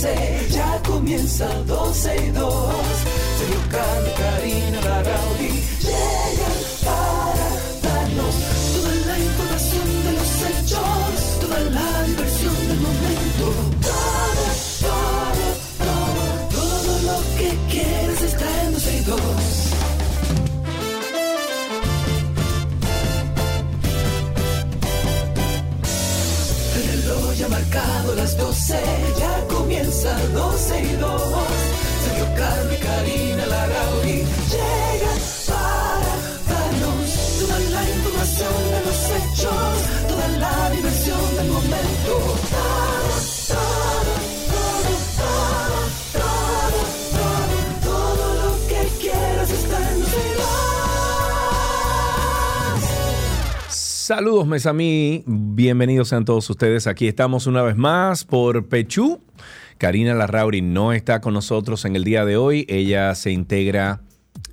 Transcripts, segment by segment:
12, ya comienza 12 y 2. Sergio Carlos, Karina, Larrauri llegan para darnos toda la información de los hechos, toda la diversión del momento. Todo, todo, todo, todo lo que quieres está en 12 y 2. El reloj ha marcado las 12, comienza 12 y 2. Sergio y Karina Larrauri llegan para darnos toda la información de los hechos, toda la diversión del momento. Todo, todo, todo, todo, todo, todo, lo que quieras está en 12 y 2. Saludos, Mesamí. Bienvenidos sean todos ustedes. Aquí estamos una vez más por Pechú. Karina Larrauri no está con nosotros en el día de hoy. Ella se integra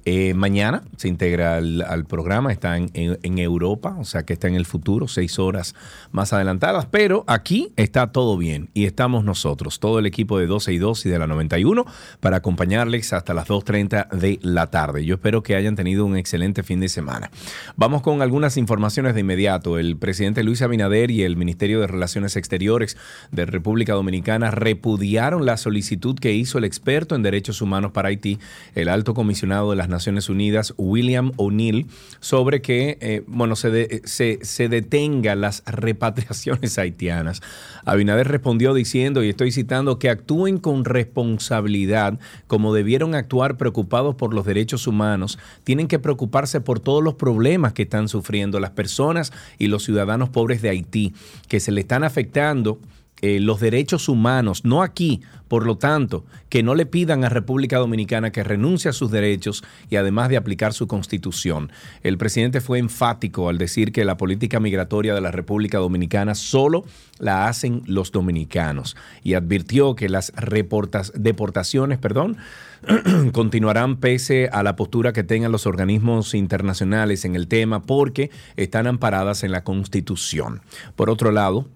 eh, mañana, se integra al, programa. Está en, en- en Europa, o sea que está en el futuro, seis horas más adelantadas. Pero aquí está todo bien y estamos nosotros, todo el equipo de 12 y 2 y de la 91, para acompañarles hasta las 2.30 de la tarde. Yo espero que hayan tenido un excelente fin de semana. Vamos con algunas informaciones de inmediato. El presidente Luis Abinader y el Ministerio de Relaciones Exteriores de República Dominicana repudiaron la solicitud que hizo el experto en derechos humanos para Haití, el alto comisionado de las Naciones Unidas, William O'Neill, sobre que eh, bueno, se, se, se detenga las repatriaciones haitianas. Abinader respondió diciendo, y estoy citando, que actúen con responsabilidad como debieron actuar preocupados por los derechos humanos, tienen que preocuparse por todos los problemas que están sufriendo las personas y los ciudadanos pobres de Haití, que se le están afectando eh, los derechos humanos, no aquí, por lo tanto, que no le pidan a República Dominicana que renuncie a sus derechos y además de aplicar su constitución. El presidente fue enfático al decir que la política migratoria de la República Dominicana solo la hacen los dominicanos y advirtió que las deportaciones, perdón, continuarán pese a la postura que tengan los organismos internacionales en el tema porque están amparadas en la Constitución. Por otro lado,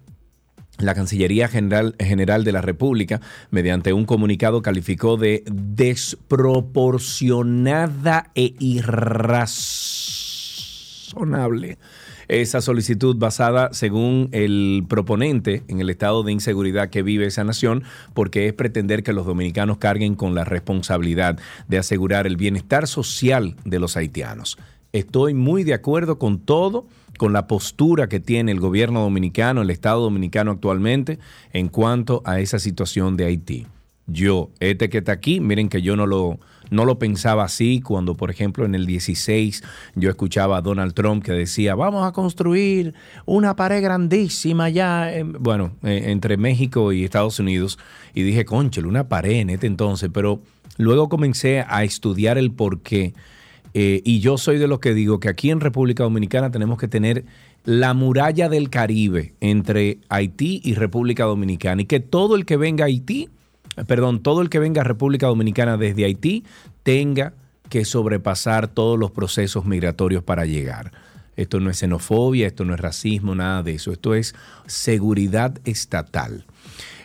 la Cancillería General, General de la República, mediante un comunicado, calificó de desproporcionada e irrazonable esa solicitud basada, según el proponente, en el estado de inseguridad que vive esa nación, porque es pretender que los dominicanos carguen con la responsabilidad de asegurar el bienestar social de los haitianos. Estoy muy de acuerdo con todo, con la postura que tiene el gobierno dominicano, el Estado dominicano actualmente, en cuanto a esa situación de Haití. Yo, este que está aquí, miren que yo no lo, no lo pensaba así cuando, por ejemplo, en el 16 yo escuchaba a Donald Trump que decía, vamos a construir una pared grandísima ya, en- bueno, eh, entre México y Estados Unidos. Y dije, conchel, una pared en este entonces, pero luego comencé a estudiar el por qué. Eh, y yo soy de los que digo que aquí en República Dominicana tenemos que tener la muralla del Caribe entre Haití y República Dominicana y que todo el que venga a Haití, perdón, todo el que venga a República Dominicana desde Haití tenga que sobrepasar todos los procesos migratorios para llegar. Esto no es xenofobia, esto no es racismo, nada de eso. Esto es seguridad estatal.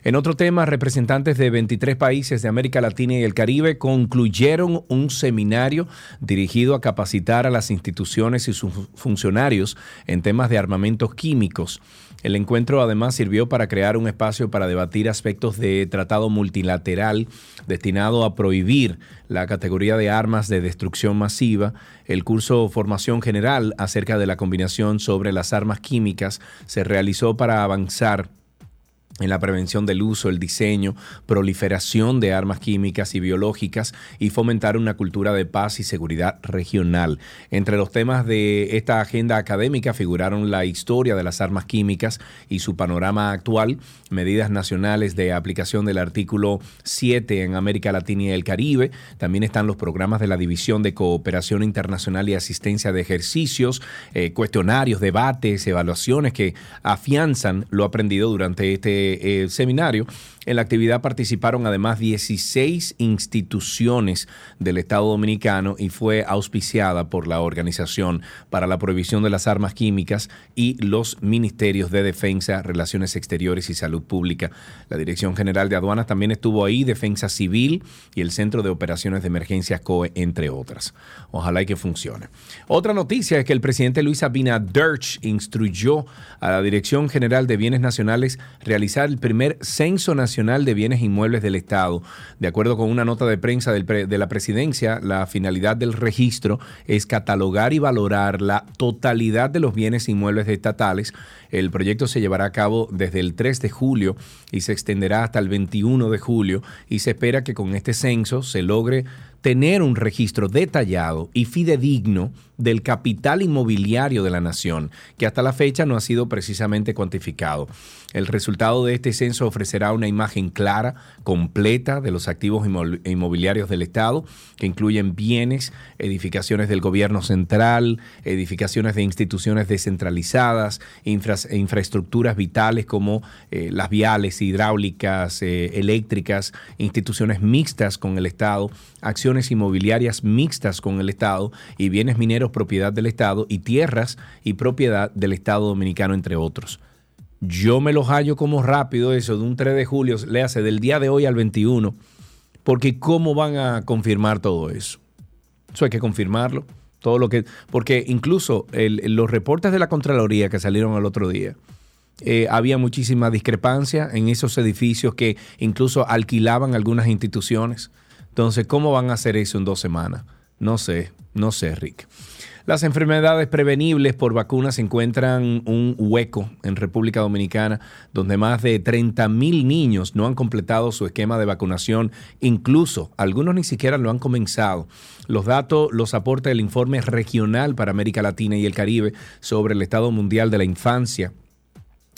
En otro tema, representantes de 23 países de América Latina y el Caribe concluyeron un seminario dirigido a capacitar a las instituciones y sus funcionarios en temas de armamentos químicos. El encuentro además sirvió para crear un espacio para debatir aspectos de tratado multilateral destinado a prohibir la categoría de armas de destrucción masiva. El curso Formación General acerca de la combinación sobre las armas químicas se realizó para avanzar en la prevención del uso, el diseño, proliferación de armas químicas y biológicas y fomentar una cultura de paz y seguridad regional. Entre los temas de esta agenda académica figuraron la historia de las armas químicas y su panorama actual, medidas nacionales de aplicación del artículo 7 en América Latina y el Caribe. También están los programas de la División de Cooperación Internacional y Asistencia de Ejercicios, eh, cuestionarios, debates, evaluaciones que afianzan lo aprendido durante este eh, seminario. En la actividad participaron además 16 instituciones del Estado Dominicano y fue auspiciada por la Organización para la Prohibición de las Armas Químicas y los Ministerios de Defensa, Relaciones Exteriores y Salud Pública. La Dirección General de Aduanas también estuvo ahí, Defensa Civil y el Centro de Operaciones de Emergencias COE, entre otras. Ojalá y que funcione. Otra noticia es que el presidente Luis Abinader instruyó a la Dirección General de Bienes Nacionales realizar el primer censo nacional de Bienes Inmuebles del Estado. De acuerdo con una nota de prensa de la presidencia, la finalidad del registro es catalogar y valorar la totalidad de los bienes inmuebles estatales. El proyecto se llevará a cabo desde el 3 de julio y se extenderá hasta el 21 de julio y se espera que con este censo se logre tener un registro detallado y fidedigno del capital inmobiliario de la nación, que hasta la fecha no ha sido precisamente cuantificado. El resultado de este censo ofrecerá una imagen clara, completa de los activos inmobiliarios del Estado, que incluyen bienes, edificaciones del gobierno central, edificaciones de instituciones descentralizadas, infraestructuras vitales como eh, las viales, hidráulicas, eh, eléctricas, instituciones mixtas con el Estado, acciones inmobiliarias mixtas con el Estado y bienes mineros propiedad del Estado y tierras y propiedad del Estado Dominicano, entre otros. Yo me lo hallo como rápido eso de un 3 de julio, le hace del día de hoy al 21, porque ¿cómo van a confirmar todo eso? Eso hay que confirmarlo. Todo lo que, porque incluso los reportes de la Contraloría que salieron el otro día, eh, había muchísima discrepancia en esos edificios que incluso alquilaban algunas instituciones. Entonces, ¿cómo van a hacer eso en dos semanas? No sé, no sé, Rick. Las enfermedades prevenibles por vacunas encuentran un hueco en República Dominicana, donde más de 30 mil niños no han completado su esquema de vacunación, incluso algunos ni siquiera lo han comenzado. Los datos los aporta el informe regional para América Latina y el Caribe sobre el estado mundial de la infancia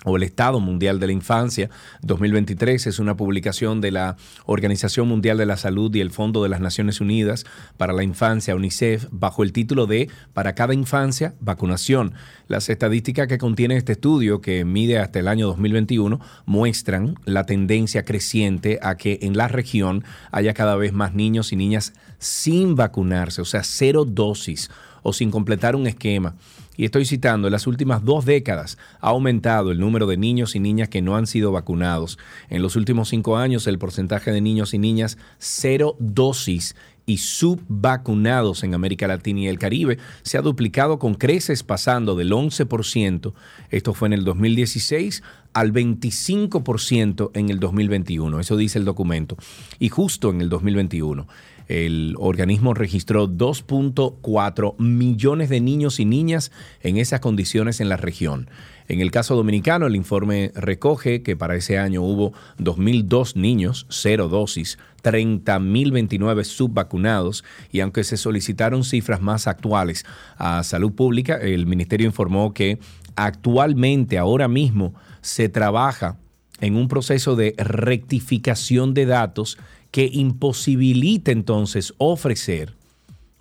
o el Estado Mundial de la Infancia 2023 es una publicación de la Organización Mundial de la Salud y el Fondo de las Naciones Unidas para la Infancia, UNICEF, bajo el título de Para cada infancia, vacunación. Las estadísticas que contiene este estudio, que mide hasta el año 2021, muestran la tendencia creciente a que en la región haya cada vez más niños y niñas sin vacunarse, o sea, cero dosis o sin completar un esquema y estoy citando, en las últimas dos décadas ha aumentado el número de niños y niñas que no han sido vacunados. En los últimos cinco años, el porcentaje de niños y niñas cero dosis y subvacunados en América Latina y el Caribe se ha duplicado con creces pasando del 11%, esto fue en el 2016, al 25% en el 2021. Eso dice el documento. Y justo en el 2021 el organismo registró 2.4 millones de niños y niñas en esas condiciones en la región. En el caso dominicano, el informe recoge que para ese año hubo 2.002 niños, cero dosis, 30.029 subvacunados y aunque se solicitaron cifras más actuales a salud pública, el ministerio informó que actualmente, ahora mismo, se trabaja en un proceso de rectificación de datos que imposibilita entonces ofrecer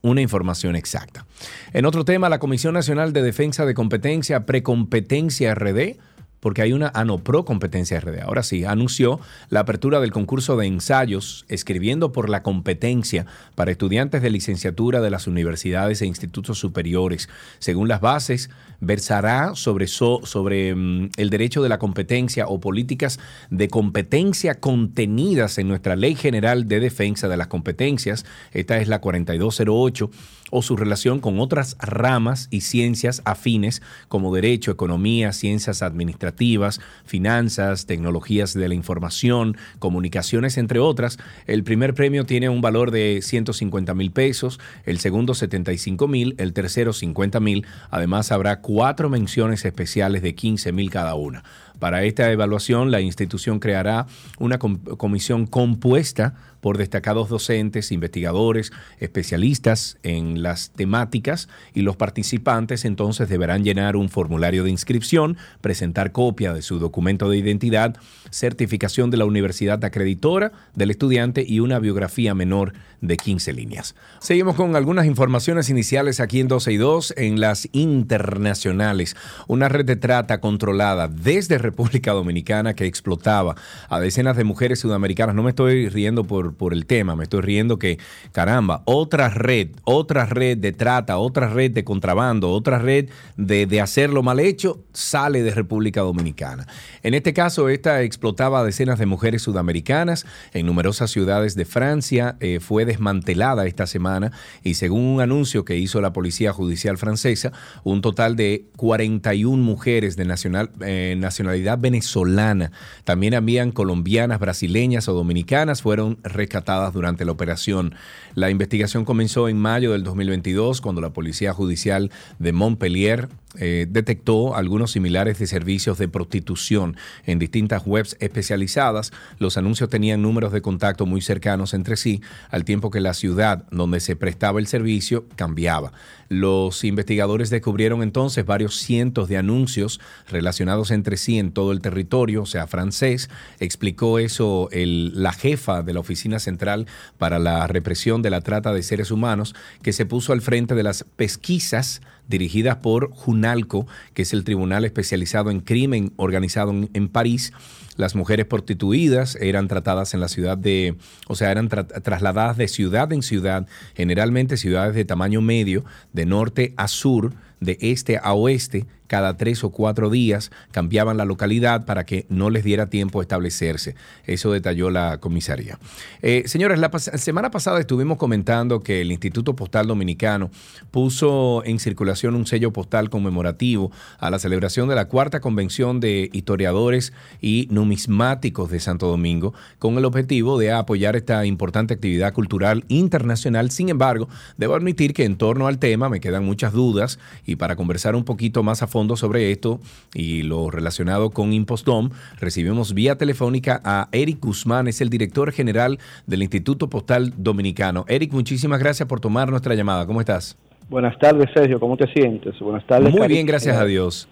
una información exacta. En otro tema, la Comisión Nacional de Defensa de Competencia, Precompetencia RD, porque hay una ANOPRO Competencia RD. Ahora sí, anunció la apertura del concurso de ensayos escribiendo por la competencia para estudiantes de licenciatura de las universidades e institutos superiores. Según las bases, versará sobre, sobre mm, el derecho de la competencia o políticas de competencia contenidas en nuestra Ley General de Defensa de las Competencias. Esta es la 4208 o su relación con otras ramas y ciencias afines como derecho, economía, ciencias administrativas, finanzas, tecnologías de la información, comunicaciones, entre otras. El primer premio tiene un valor de 150 mil pesos, el segundo 75 mil, el tercero 50 mil. Además habrá cuatro menciones especiales de 15 mil cada una. Para esta evaluación, la institución creará una comisión compuesta por destacados docentes, investigadores, especialistas en las temáticas y los participantes entonces deberán llenar un formulario de inscripción, presentar copia de su documento de identidad, certificación de la universidad acreditora del estudiante y una biografía menor de 15 líneas. Seguimos con algunas informaciones iniciales aquí en 12 y 2 en las internacionales. Una red de trata controlada desde República Dominicana que explotaba a decenas de mujeres sudamericanas. No me estoy riendo por, por el tema, me estoy riendo que, caramba, otra red, otra red de trata, otra red de contrabando, otra red de, de hacerlo mal hecho, sale de República Dominicana. En este caso, esta explotaba a decenas de mujeres sudamericanas en numerosas ciudades de Francia. Eh, fue desmantelada esta semana y según un anuncio que hizo la Policía Judicial Francesa, un total de 41 mujeres de nacional, eh, nacionalidad venezolana, también habían colombianas, brasileñas o dominicanas, fueron rescatadas durante la operación. La investigación comenzó en mayo del 2022 cuando la Policía Judicial de Montpellier eh, detectó algunos similares de servicios de prostitución en distintas webs especializadas. Los anuncios tenían números de contacto muy cercanos entre sí, al tiempo que la ciudad donde se prestaba el servicio cambiaba. Los investigadores descubrieron entonces varios cientos de anuncios relacionados entre sí en todo el territorio, o sea, francés. Explicó eso la jefa de la Oficina Central para la Represión de la Trata de Seres Humanos, que se puso al frente de las pesquisas dirigidas por Junalco, que es el tribunal especializado en crimen organizado en, París. Las mujeres prostituidas eran tratadas en la ciudad de, o sea, eran trasladadas de ciudad en ciudad, generalmente ciudades de tamaño medio, de norte a sur, de este a oeste, cada tres o cuatro días cambiaban la localidad para que no les diera tiempo a establecerse. Eso detalló la comisaría. Eh, señores, la semana pasada estuvimos comentando que el Instituto Postal Dominicano puso en circulación un sello postal conmemorativo a la celebración de la cuarta convención de historiadores y numismáticos de Santo Domingo, con el objetivo de apoyar esta importante actividad cultural internacional. Sin embargo, debo admitir que en torno al tema me quedan muchas dudas y para conversar un poquito más a fondo sobre esto y lo relacionado con Impostdom, recibimos vía telefónica a Eric Guzmán, es el director general del Instituto Postal Dominicano. Eric, muchísimas gracias por tomar nuestra llamada. ¿Cómo estás? Buenas tardes, Sergio. ¿Cómo te sientes? Buenas tardes. Muy bien, gracias a Dios.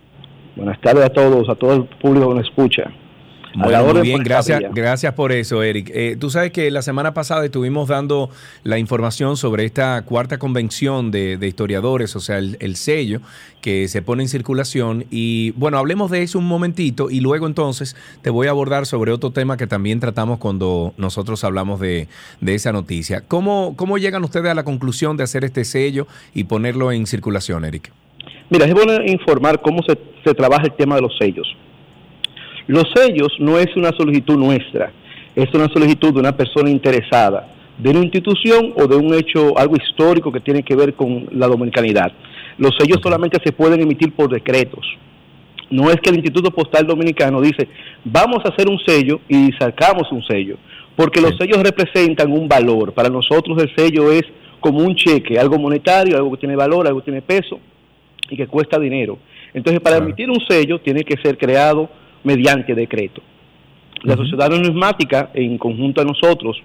Buenas tardes a todos, a todo el público que nos escucha. Bueno, muy bien, gracias, gracias por eso, Eric. Eh, tú sabes que la semana pasada estuvimos dando la información sobre esta cuarta convención de, historiadores, o sea, el, sello que se pone en circulación. Y bueno, hablemos de eso un momentito y luego entonces te voy a abordar sobre otro tema que también tratamos cuando nosotros hablamos de, esa noticia. ¿Cómo, ¿Cómo llegan ustedes a la conclusión de hacer este sello y ponerlo en circulación, Eric? Mira, es bueno informar cómo se, se trabaja el tema de los sellos. Los sellos no es una solicitud nuestra, es una solicitud de una persona interesada, de una institución o de un hecho, algo histórico que tiene que ver con la dominicanidad. Los sellos solamente se pueden emitir por decretos. No es que el Instituto Postal Dominicano dice, vamos a hacer un sello y sacamos un sello, porque los sellos representan un valor. Para nosotros el sello es como un cheque, algo monetario, algo que tiene valor, algo que tiene peso y que cuesta dinero. Entonces, para emitir un sello tiene que ser creado mediante decreto. La sociedad numismática, en conjunto a nosotros,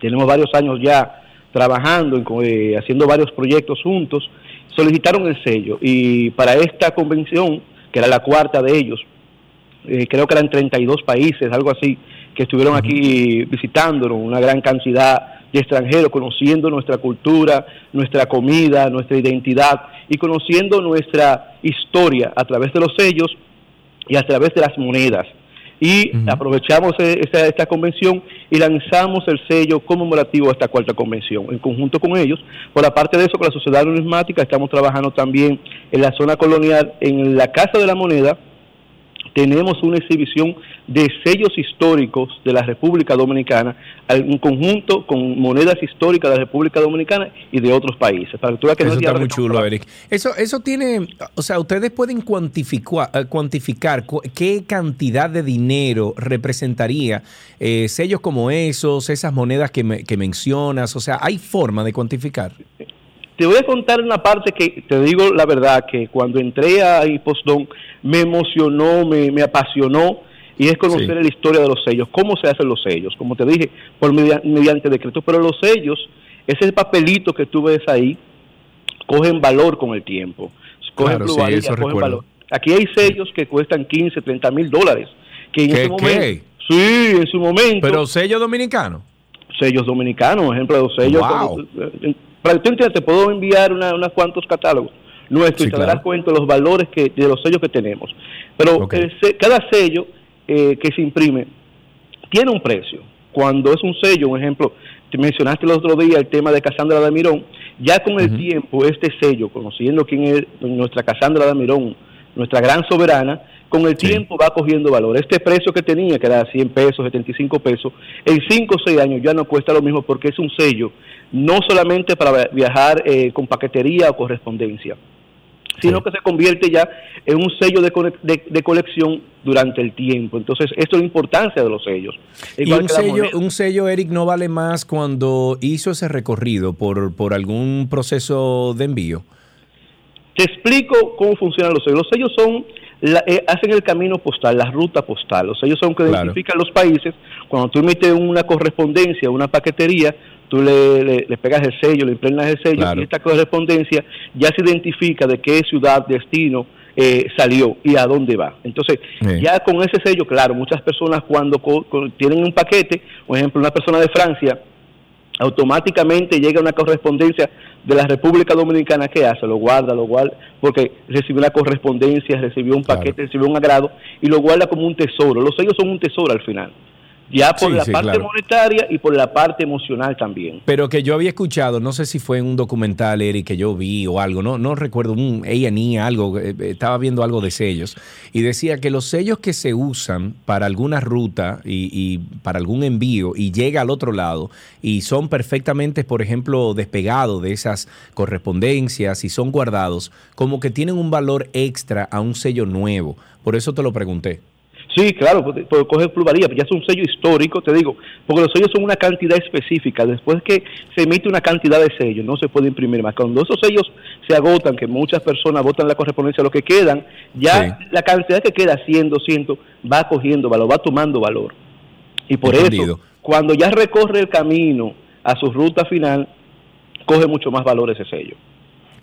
tenemos varios años ya trabajando, eh, haciendo varios proyectos juntos, solicitaron el sello. Y para esta convención, que era la cuarta de ellos, eh, creo que eran 32 países, algo así, que estuvieron aquí visitándonos, una gran cantidad de extranjeros, conociendo nuestra cultura, nuestra comida, nuestra identidad y conociendo nuestra historia a través de los sellos y a través de las monedas. Y aprovechamos e, esta, esta, convención y lanzamos el sello conmemorativo a esta cuarta convención, en conjunto con ellos. Por aparte de eso, con la Sociedad Numismática estamos trabajando también en la zona colonial, en la Casa de la Moneda, tenemos una exhibición de sellos históricos de la República Dominicana, en conjunto con monedas históricas de la República Dominicana y de otros países. Para que eso está muy chulo, Eric. Eso, eso tiene, o sea, ustedes pueden cuantificar, eh, cuantificar qué cantidad de dinero representaría eh, sellos como esos, esas monedas que, que mencionas, o sea, ¿hay forma de cuantificar? Te voy a contar una parte que te digo la verdad, que cuando entré a Postdon me emocionó, me, apasionó, y es conocer la historia de los sellos, cómo se hacen los sellos, como te dije, por mediante, decretos, pero los sellos, ese papelito que tú ves ahí, cogen valor con el tiempo, cogen cogen valor. Aquí hay sellos que cuestan 15, 30 mil dólares, que en ese momento... Sí, en su momento... Pero sellos dominicanos. Sellos dominicanos, ejemplo de los sellos... Wow. Para que tú te puedo enviar unos cuantos catálogos. nuestro y te darás cuenta de los valores que, de los sellos que tenemos. Pero cada sello eh, que se imprime tiene un precio. Cuando es un sello, un ejemplo, te mencionaste el otro día el tema de Casandra de Mirón, ya con el tiempo este sello, conociendo quién es nuestra Casandra de Mirón, nuestra gran soberana, con el tiempo va cogiendo valor. Este precio que tenía, que era 100 pesos, 75 pesos, en 5 o 6 años ya no cuesta lo mismo porque es un sello, no solamente para viajar eh, con paquetería o correspondencia, sino que se convierte ya en un sello de, colección durante el tiempo. Entonces, esto es la importancia de los sellos. y un sello, un sello, Eric, no vale más cuando hizo ese recorrido por, por algún proceso de envío. Te explico cómo funcionan los sellos. Los sellos son eh, hacen el camino postal, la ruta postal. Los sellos son que identifican los países. Cuando tú emites una correspondencia, una paquetería, tú le, pegas el sello, le impregnas el sello y esta correspondencia ya se identifica de qué ciudad, destino eh, salió y a dónde va. Entonces, ya con ese sello, claro, muchas personas cuando tienen un paquete, por ejemplo, una persona de Francia, automáticamente llega una correspondencia de la República Dominicana, ¿qué hace? Lo guarda, lo guarda, porque recibió una correspondencia, recibió un paquete, recibió un agrado y lo guarda como un tesoro. Los sellos son un tesoro al final ya por la parte monetaria y por la parte emocional también. Pero que yo había escuchado, no sé si fue en un documental, Eric, que yo vi o algo, no, no recuerdo, un A&E, algo, eh, eh, estaba viendo algo de sellos, y decía que los sellos que se usan para alguna ruta y, y para algún envío y llega al otro lado y son perfectamente, por ejemplo, despegados de esas correspondencias y son guardados, como que tienen un valor extra a un sello nuevo. Por eso te lo pregunté. Sí, claro, puede, coger pluralidad, ya es un sello histórico, te digo, porque los sellos son una cantidad específica. Después que se emite una cantidad de sellos, no se puede imprimir más. Cuando esos sellos se agotan, que muchas personas votan la correspondencia, lo que quedan, ya la cantidad que queda, 100, 200, va cogiendo valor, va tomando valor. Y por eso, cuando ya recorre el camino a su ruta final, coge mucho más valor ese sello.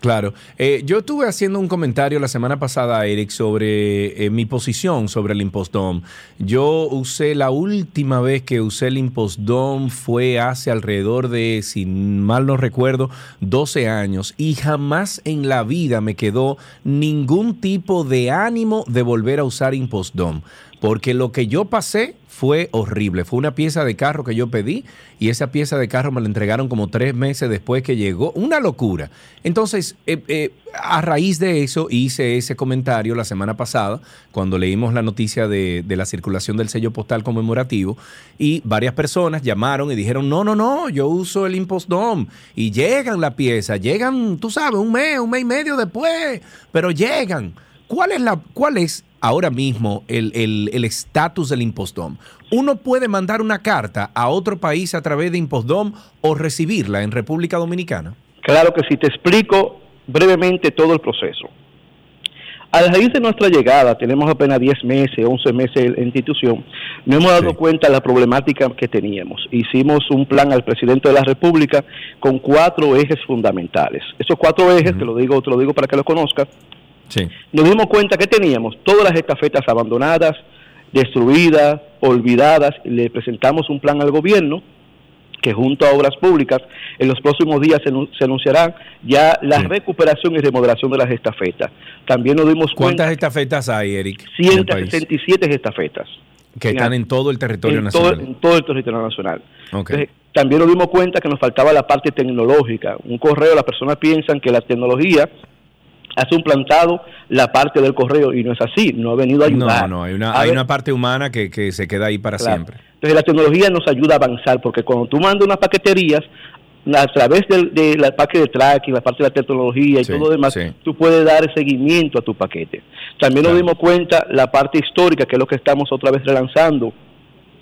Claro. Eh, yo estuve haciendo un comentario la semana pasada, Eric, sobre eh, mi posición sobre el impostdom. Yo usé, la última vez que usé el impostdom fue hace alrededor de, si mal no recuerdo, 12 años y jamás en la vida me quedó ningún tipo de ánimo de volver a usar impostdom porque lo que yo pasé fue horrible. Fue una pieza de carro que yo pedí y esa pieza de carro me la entregaron como tres meses después que llegó. Una locura. Entonces, eh, eh, a raíz de eso hice ese comentario la semana pasada cuando leímos la noticia de, la circulación del sello postal conmemorativo y varias personas llamaron y dijeron, no, no, no, yo uso el Impostdom y llegan la pieza, llegan, tú sabes, un mes, un mes y medio después, pero llegan. ¿Cuál es, la, cuál es ahora mismo el estatus del Impostdom? ¿Uno puede mandar una carta a otro país a través de Impostdom o recibirla en República Dominicana? Claro que sí, te explico brevemente todo el proceso. A raíz de nuestra llegada, tenemos apenas 10 meses, 11 meses en institución, nos hemos dado cuenta de la problemática que teníamos. Hicimos un plan al presidente de la República con cuatro ejes fundamentales. Esos cuatro ejes, te lo digo, te lo digo para que lo conozcas, nos dimos cuenta que teníamos todas las estafetas abandonadas, destruidas, olvidadas, le presentamos un plan al gobierno que junto a Obras Públicas en los próximos días se, anunciarán ya la recuperación y remodelación de las estafetas. También nos dimos cuenta... ¿Cuántas estafetas hay, Eric? 167 estafetas. Que están en todo el territorio nacional. en todo el territorio nacional. también nos dimos cuenta que nos faltaba la parte tecnológica. Un correo, las personas piensan que la tecnología ha suplantado la parte del correo y no es así, no ha venido a ayudar. No, no, hay una, hay una parte humana que, se queda ahí para siempre. Entonces la tecnología nos ayuda a avanzar porque cuando tú mandas unas paqueterías, a través de, la parte de tracking, la parte de la tecnología y todo lo demás, tú puedes dar seguimiento a tu paquete. También nos dimos cuenta la parte histórica, que es lo que estamos otra vez relanzando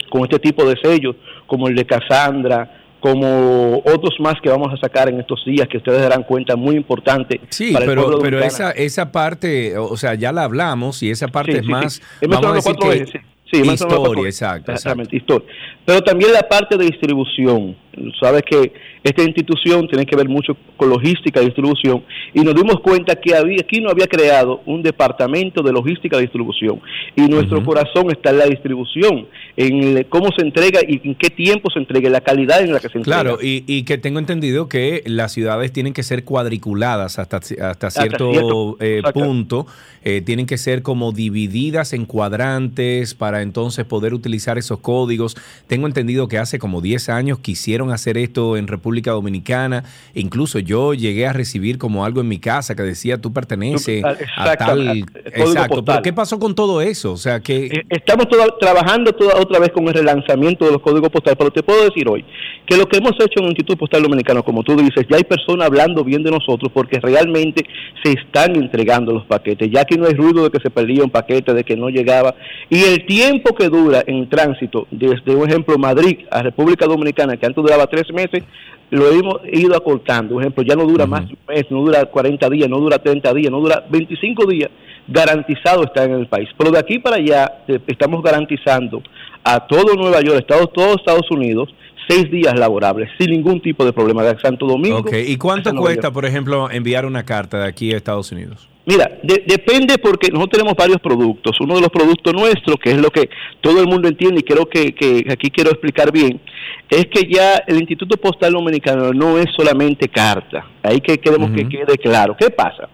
con este tipo de sellos, como el de Cassandra, como otros más que vamos a sacar en estos días que ustedes darán cuenta muy importante. Sí, pero, pero esa, esa parte, o sea, ya la hablamos y esa parte es más... vamos a decir que, sí. historia, exacto, exactamente, historia. pero también la parte de distribución. Sabes que esta institución tiene que ver mucho con logística y distribución y nos dimos cuenta que había, aquí no había creado un departamento de logística y distribución y nuestro corazón está en la distribución, en cómo se entrega y en qué tiempo se entrega, la calidad en la que se entrega. Claro, y, que tengo entendido que las ciudades tienen que ser cuadriculadas hasta, hasta, cierto, eh, punto, eh, tienen que ser como divididas en cuadrantes para entonces poder utilizar esos códigos. Tengo entendido que hace como 10 años quisieron hacer esto en República Dominicana. Incluso yo llegué a recibir como algo en mi casa que decía tú perteneces a tal. Exacto. Pero ¿qué pasó con todo eso? O sea que. Eh, estamos trabajando otra vez con el relanzamiento de los códigos postales, pero te puedo decir hoy que lo que hemos hecho en el Instituto Postal Dominicano, como tú dices, ya hay personas hablando bien de nosotros porque realmente se están entregando los paquetes. Ya que no hay ruido de que se perdía un paquete, de que no llegaba. Y el tiempo que dura en tránsito, desde un ejemplo Madrid a República Dominicana, que antes duraba tres meses, lo hemos ido acortando. Por ejemplo, ya no dura más de un mes, no dura 40 días, no dura 30 días, no dura 25 días, garantizado está en el país. Pero de aquí para allá eh, estamos garantizando a todo Nueva York, Estados, todos Estados Unidos, seis días laborables sin ningún tipo de problema de Santo Domingo. Okay. ¿Y cuánto cuesta, por ejemplo, enviar una carta de aquí a Estados Unidos? Mira, depende porque nosotros tenemos varios productos. Uno de los productos nuestros, que es lo que todo el mundo entiende y creo que, aquí quiero explicar bien, es que ya el Instituto Postal Dominicano no es solamente carta. Ahí que queremos que quede claro. ¿Qué pasa?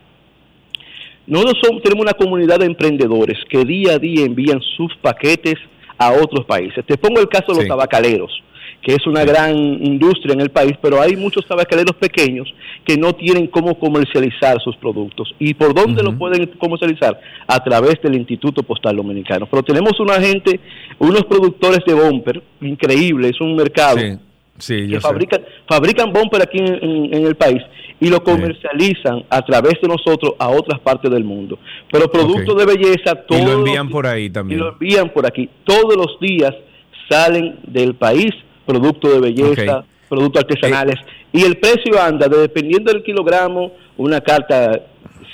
Nosotros somos, tenemos una comunidad de emprendedores que día a día envían sus paquetes a otros países. Te pongo el caso de los tabacaleros que es una gran industria en el país, pero hay muchos tabacaleros pequeños que no tienen cómo comercializar sus productos. ¿Y por dónde lo pueden comercializar? A través del Instituto Postal Dominicano. Pero tenemos una gente, unos productores de bumper, increíble, es un mercado. que fabrican, fabrican bumper aquí en, el país y lo comercializan a través de nosotros a otras partes del mundo. Pero productos de belleza, todos. Y lo envían por ahí también. Y lo envían por aquí. Todos los días salen del país productos de belleza, productos artesanales. y el precio anda, dependiendo del kilogramo, una carta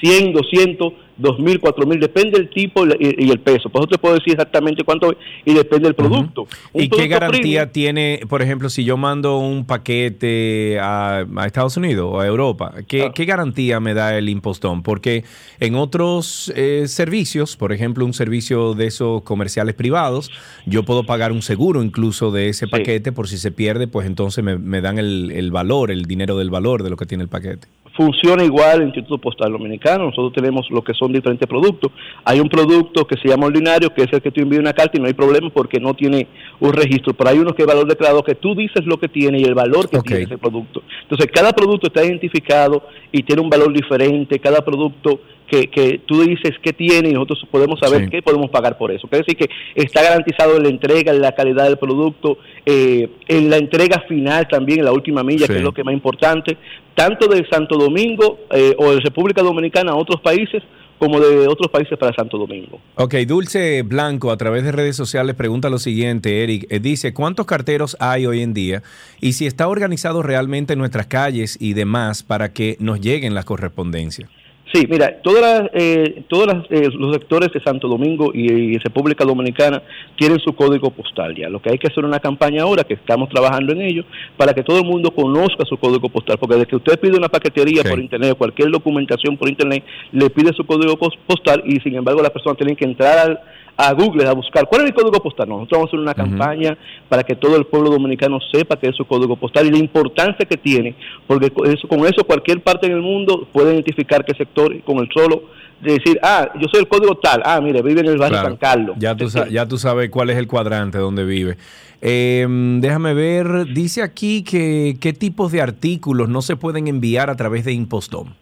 100, 200, dos mil, cuatro mil, depende del tipo y, el peso. Por eso te puedo decir exactamente cuánto y depende del producto. ¿Y qué garantía tiene, por ejemplo, si yo mando un paquete a, Estados Unidos o a Europa, ¿qué, ¿qué, garantía me da el impostón? Porque en otros eh, servicios, por ejemplo, un servicio de esos comerciales privados, yo puedo pagar un seguro incluso de ese paquete por si se pierde, pues entonces me, me dan el, el valor, el dinero del valor de lo que tiene el paquete funciona igual el Instituto Postal Dominicano. Nosotros tenemos lo que son diferentes productos. Hay un producto que se llama ordinario, que es el que tú envías una carta y no hay problema porque no tiene un registro. Pero hay uno que es valor declarado, que tú dices lo que tiene y el valor que tiene ese producto. Entonces, cada producto está identificado y tiene un valor diferente. Cada producto que, que tú dices que tiene y nosotros podemos saber qué podemos pagar por eso. Quiere decir que está garantizado en la entrega, en la calidad del producto, eh, en la entrega final también, en la última milla, que es lo que es más importante, tanto de Santo Domingo eh, o de República Dominicana a otros países como de otros países para Santo Domingo. Ok, Dulce Blanco a través de redes sociales pregunta lo siguiente, Eric, eh, dice, ¿cuántos carteros hay hoy en día? Y si está organizado realmente en nuestras calles y demás para que nos lleguen las correspondencias. Sí, mira, todas eh, todos eh, los sectores de Santo Domingo y, República Dominicana tienen su código postal ya. Lo que hay que hacer es una campaña ahora, que estamos trabajando en ello, para que todo el mundo conozca su código postal, porque desde que usted pide una paquetería por internet, cualquier documentación por internet, le pide su código postal y sin embargo las personas tienen que entrar al a Google a buscar cuál es el código postal. Nosotros vamos a hacer una campaña para que todo el pueblo dominicano sepa que es su código postal y la importancia que tiene, porque con eso, con eso cualquier parte del mundo puede identificar qué sector con el solo de decir, ah, yo soy el código tal, ah, mire, vive en el barrio San Carlos. Ya tú, ya tú sabes cuál es el cuadrante donde vive. Em, déjame ver, dice aquí que qué tipos de artículos no se pueden enviar a través de Impostón.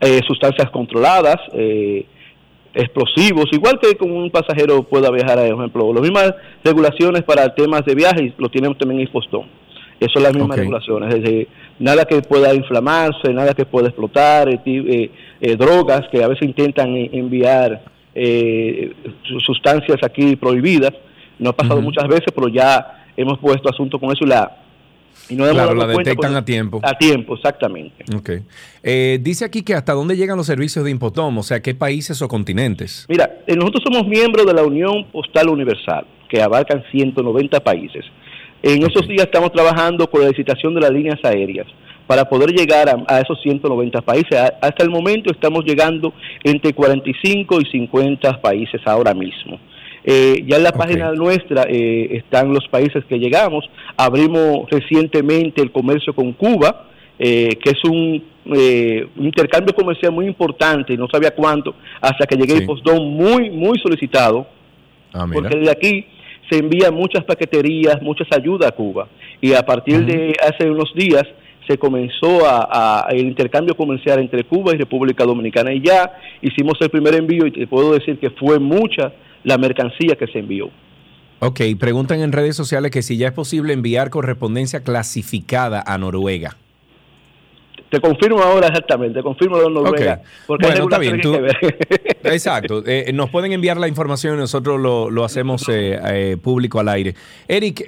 Eh, sustancias controladas, eh, explosivos, igual que como un pasajero pueda viajar, por ejemplo, las mismas regulaciones para temas de viajes lo tenemos también en Postón. Eso son las mismas regulaciones, es decir, nada que pueda inflamarse, nada que pueda explotar, eh, eh, eh, drogas que a veces intentan enviar sustancias aquí prohibidas. No ha pasado muchas veces, pero ya hemos puesto asunto con eso y la y no claro, la detectan a tiempo. A tiempo, exactamente. Okay. Eh, dice aquí que hasta dónde llegan los servicios de Impotom, o sea, qué países o continentes. Mira, eh, nosotros somos miembros de la Unión Postal Universal, que abarcan 190 países. En esos días estamos trabajando con la licitación de las líneas aéreas para poder llegar a, esos 190 países. hasta el momento estamos llegando entre 45 y 50 países ahora mismo. Eh, ya en la página nuestra eh, están los países que llegamos. Abrimos recientemente el comercio con Cuba, eh, que es un, intercambio comercial muy importante, no sabía cuánto, hasta que llegué sí. a muy, muy solicitado, ah, porque de aquí se envían muchas paqueterías, muchas ayudas a Cuba. Y a partir de hace unos días se comenzó a, el intercambio comercial entre Cuba y República Dominicana. Y ya hicimos el primer envío y te puedo decir que fue mucha la mercancía que se envió. Ok, preguntan en redes sociales que si ya es posible enviar correspondencia clasificada a Noruega. Te confirmo ahora exactamente, te confirmo de Noruega. Porque bueno, está bien. exacto. Eh, nos pueden enviar la información y nosotros lo, hacemos eh, eh, público al aire. Eric,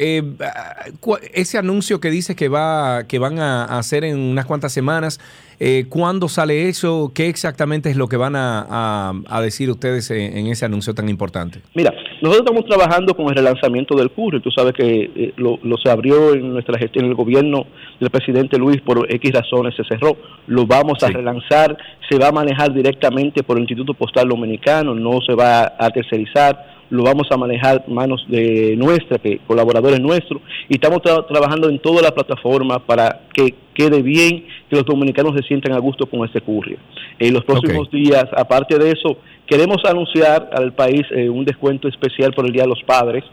ese anuncio que dice que, va, que van a hacer en unas cuantas semanas, eh, ¿Cuándo sale eso? ¿Qué exactamente es lo que van a, decir ustedes en, ese anuncio tan importante? Mira, nosotros estamos trabajando con el relanzamiento del curso. Tú sabes que eh, lo, se abrió en nuestra gestión, en el gobierno del presidente Luis, por X razones se cerró. Lo vamos a relanzar, se va a manejar directamente por el Instituto Postal Dominicano, no se va a tercerizar lo vamos a manejar manos de nuestra, que colaboradores nuestros, y estamos trabajando en toda la plataforma para que quede bien, que los dominicanos se sientan a gusto con este currio. En los próximos días, aparte de eso, queremos anunciar al país eh, un descuento especial por el Día de los Padres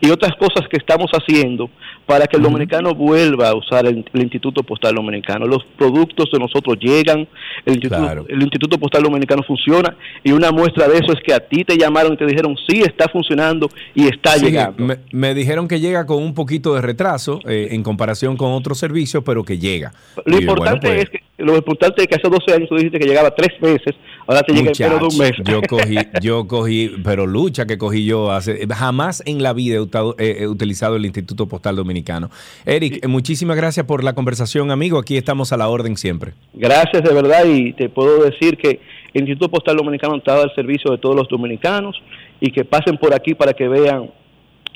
y otras cosas que estamos haciendo para que el dominicano vuelva a usar el, Instituto Postal Dominicano. Los productos de nosotros llegan, el Instituto, el Instituto Postal Dominicano funciona y una muestra de eso es que a ti te llamaron y te dijeron sí está funcionando y está llegando. Me, dijeron que llega con un poquito de retraso eh, en comparación con otros servicios, pero que llega. Lo importante pues es que lo importante es que hace 12 años tú dijiste que llegaba tres veces, ahora te llega en de un mes. Yo cogí, yo cogí, pero lucha que cogí yo hace, jamás en la vida he, utilizado el Instituto Postal Dominicano. Eric, muchísimas gracias por la conversación, amigo. Aquí estamos a la orden siempre. Gracias de verdad y te puedo decir que el Instituto Postal Dominicano está al servicio de todos los dominicanos y que pasen por aquí para que vean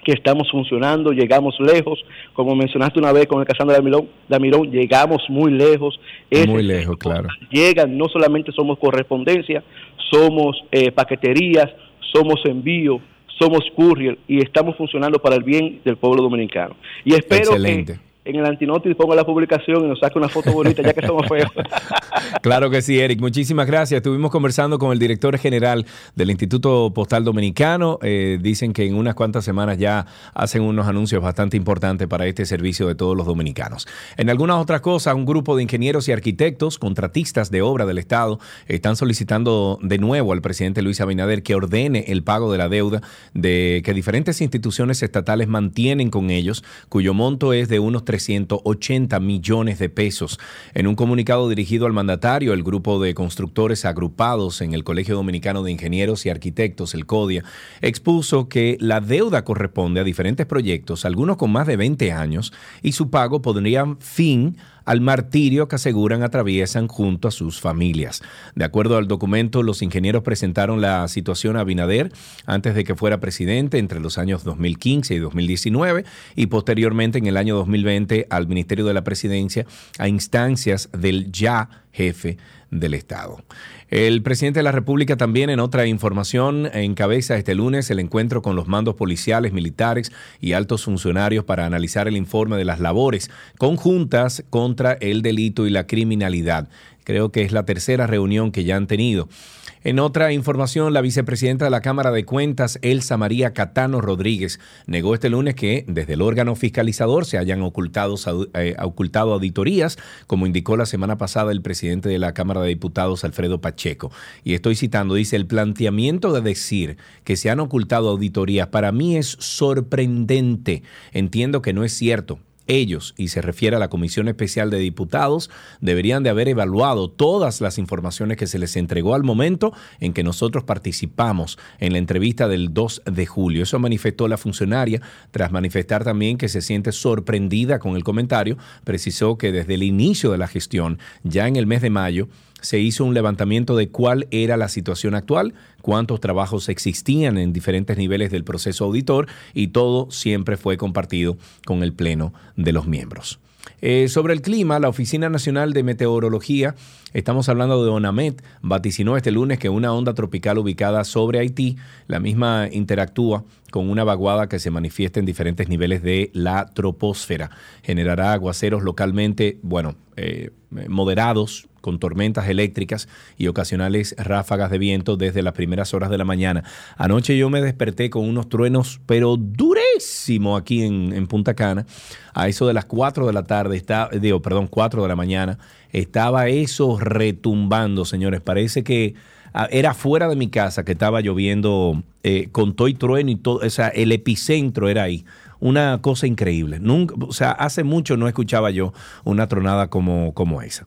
que estamos funcionando, llegamos lejos, como mencionaste una vez con el Casandra de Damirón, llegamos muy lejos. muy lejos, claro. Llegan, no solamente somos correspondencia, somos eh, paqueterías, somos envío, somos courier y estamos funcionando para el bien del pueblo dominicano. Y espero que en el antinotis ponga la publicación y nos saque una foto bonita, ya que somos feos. claro que sí, Eric. Muchísimas gracias. Estuvimos conversando con el director general del Instituto Postal Dominicano. Eh, dicen que en unas cuantas semanas ya hacen unos anuncios bastante importantes para este servicio de todos los dominicanos. En algunas otras cosas, un grupo de ingenieros y arquitectos, contratistas de obra del Estado, están solicitando de nuevo al presidente Luis Abinader que ordene el pago de la deuda de que diferentes instituciones estatales mantienen con ellos, cuyo monto es de unos 380 millones de pesos. En un comunicado dirigido al mandatario, el grupo de constructores agrupados en el Colegio Dominicano de Ingenieros y Arquitectos, el CODIA, expuso que la deuda corresponde a diferentes proyectos, algunos con más de 20 años, y su pago pondría fin al martirio que aseguran atraviesan junto a sus familias. De acuerdo al documento, los ingenieros presentaron la situación a Binader antes de que fuera presidente entre los años 2015 y 2019 y posteriormente en el año 2020 al Ministerio de la Presidencia a instancias del ya jefe del Estado. El presidente de la República también en otra información encabeza este lunes el encuentro con los mandos policiales, militares y altos funcionarios para analizar el informe de las labores conjuntas contra el delito y la criminalidad. Creo que es la tercera reunión que ya han tenido. En otra información, la vicepresidenta de la Cámara de Cuentas, Elsa María Catano Rodríguez, negó este lunes que desde el órgano fiscalizador se hayan ocultado, eh, ocultado auditorías, como indicó la semana pasada el presidente de la Cámara de Diputados, Alfredo Pacheco. Y estoy citando, dice, el planteamiento de decir que se han ocultado auditorías para mí es sorprendente. Entiendo que no es cierto ellos, y se refiere a la Comisión Especial de Diputados, deberían de haber evaluado todas las informaciones que se les entregó al momento en que nosotros participamos en la entrevista del 2 de julio. Eso manifestó la funcionaria, tras manifestar también que se siente sorprendida con el comentario, precisó que desde el inicio de la gestión, ya en el mes de mayo, se hizo un levantamiento de cuál era la situación actual, cuántos trabajos existían en diferentes niveles del proceso auditor y todo siempre fue compartido con el Pleno de los miembros. Eh, sobre el clima, la Oficina Nacional de Meteorología, estamos hablando de ONAMET, vaticinó este lunes que una onda tropical ubicada sobre Haití, la misma interactúa con una vaguada que se manifiesta en diferentes niveles de la troposfera. Generará aguaceros localmente, bueno, eh, moderados con tormentas eléctricas y ocasionales ráfagas de viento desde las primeras horas de la mañana. Anoche yo me desperté con unos truenos, pero durísimo aquí en, Punta Cana. A eso de las 4 de la tarde, está, digo, perdón, 4 de la mañana, estaba eso retumbando, señores. Parece que ah, era fuera de mi casa que estaba lloviendo eh, con todo y trueno y todo, o sea, el epicentro era ahí una cosa increíble. O sea, hace mucho no escuchaba yo una tronada como, como esa.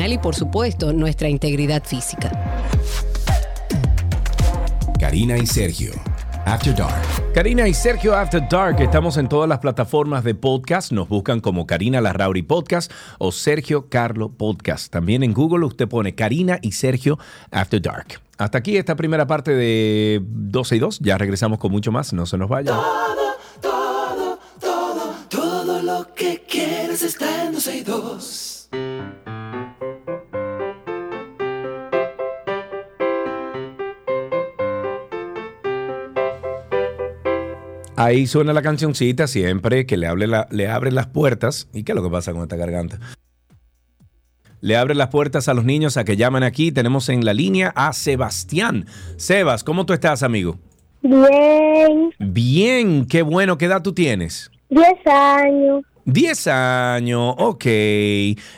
y por supuesto nuestra integridad física. Karina y Sergio. After Dark. Karina y Sergio After Dark, estamos en todas las plataformas de podcast. Nos buscan como Karina Larrauri Podcast o Sergio Carlo Podcast. También en Google usted pone Karina y Sergio After Dark. Hasta aquí esta primera parte de 12 y 2. Ya regresamos con mucho más. No se nos vaya. Todo, todo, todo, todo lo que quieres está en 12 y 2. Ahí suena la cancioncita siempre que le, hable le abre las puertas. ¿Y qué es lo que pasa con esta garganta? Le abre las puertas a los niños a que llamen aquí. Tenemos en la línea a Sebastián. Sebas, ¿cómo tú estás, amigo? Bien. Bien, qué bueno. ¿Qué edad tú tienes? Diez años. Diez años, ok.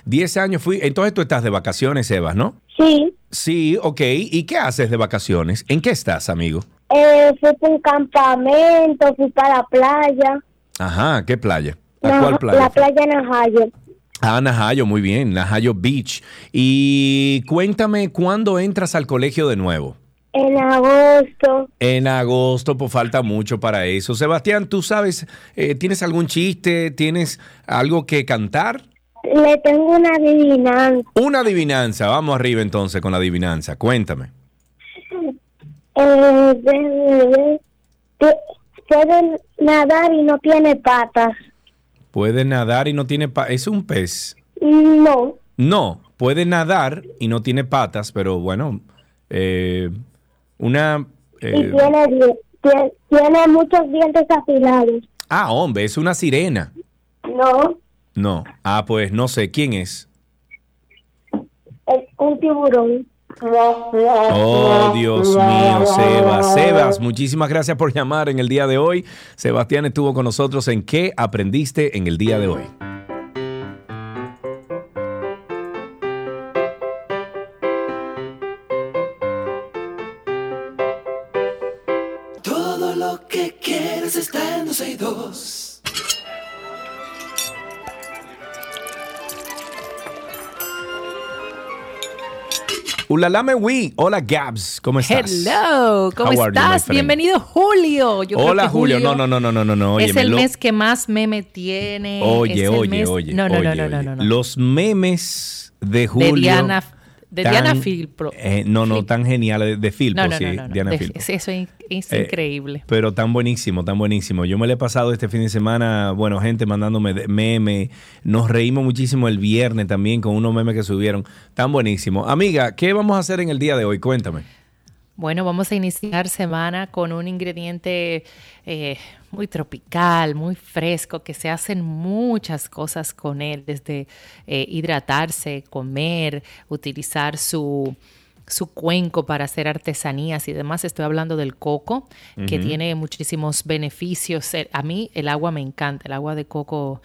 Diez años fui. Entonces tú estás de vacaciones, Sebas, ¿no? Sí. Sí, ok. ¿Y qué haces de vacaciones? ¿En qué estás, amigo? Eh, fui para un campamento, fui para la playa. Ajá, ¿qué playa? ¿A cuál playa? La playa Najayo. Ah, Najayo, muy bien, Najayo Beach. Y cuéntame, ¿cuándo entras al colegio de nuevo? En agosto. En agosto, pues falta mucho para eso. Sebastián, ¿tú sabes, eh, tienes algún chiste, tienes algo que cantar? Le tengo una adivinanza. Una adivinanza, vamos arriba entonces con la adivinanza, cuéntame. Eh, puede nadar y no tiene patas. Puede nadar y no tiene patas. ¿Es un pez? No. No, puede nadar y no tiene patas, pero bueno, eh, una... Eh, y tiene, tiene, muchos dientes afilados. Ah, hombre, es una sirena. No. No. Ah, pues no sé, ¿quién es? Es un tiburón. Oh, Dios mío, Sebas. Sebas, muchísimas gracias por llamar en el día de hoy. Sebastián estuvo con nosotros en ¿Qué aprendiste en el día de hoy? Hola, Hola, Gabs. ¿Cómo estás? Hello. ¿Cómo estás? Bienvenido, Julio. Hola, Julio. No, no, no, no, no, no. es el mes que más meme tiene. Oye, oye, oye. No, no, no, no, no, Los memes de Julio. De Diana de Diana Filpro. Eh, no, no, tan genial de Filpro, sí, Diana Filpro. Eso es, eh, increíble. Pero tan buenísimo, tan buenísimo. Yo me lo he pasado este fin de semana, bueno, gente mandándome memes. Nos reímos muchísimo el viernes también con unos memes que subieron. Tan buenísimo. Amiga, ¿qué vamos a hacer en el día de hoy? Cuéntame. Bueno, vamos a iniciar semana con un ingrediente eh, muy tropical, muy fresco, que se hacen muchas cosas con él, desde eh, hidratarse, comer, utilizar su, su cuenco para hacer artesanías y demás. Estoy hablando del coco, que tiene muchísimos beneficios. Eh, A mí el agua me encanta, el agua de coco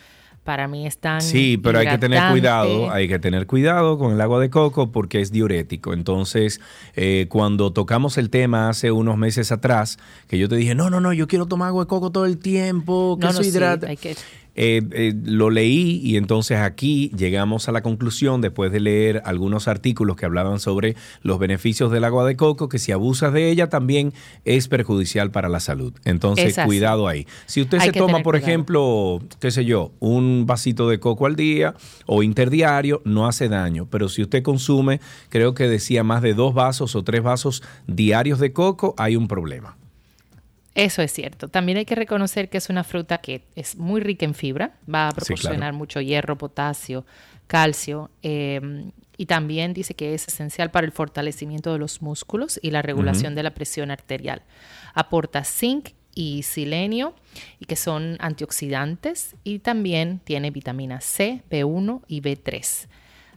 para mí es tan Sí, pero hay que tener cuidado, hay que tener cuidado con el agua de coco porque es diurético. Entonces, eh, cuando tocamos el tema hace unos meses atrás, que yo te dije, no, no, no, yo quiero tomar agua de coco todo el tiempo, que No, no, sí, hay que- Eh, eh, lo leí y entonces aquí llegamos a la conclusión, después de leer algunos artículos que hablaban sobre los beneficios del agua de coco, que si abusas de ella también es perjudicial para la salud. Entonces, cuidado ahí. Si usted Hay se toma, por cuidado. ejemplo, qué sé yo, un vasito de coco al día o interdiario, no hace daño. Pero si usted consume, creo que decía más de dos vasos o tres vasos diarios de coco, hay un problema. Eso es cierto. También hay que reconocer que es una fruta que es muy rica en fibra, va a Sí, proporcionar claro. mucho hierro, potasio, calcio, eh, y también dice que es esencial para el fortalecimiento de los músculos y la regulación de la presión arterial. Aporta zinc y selenio, y que son antioxidantes, y también tiene vitamina C, B1 y B3.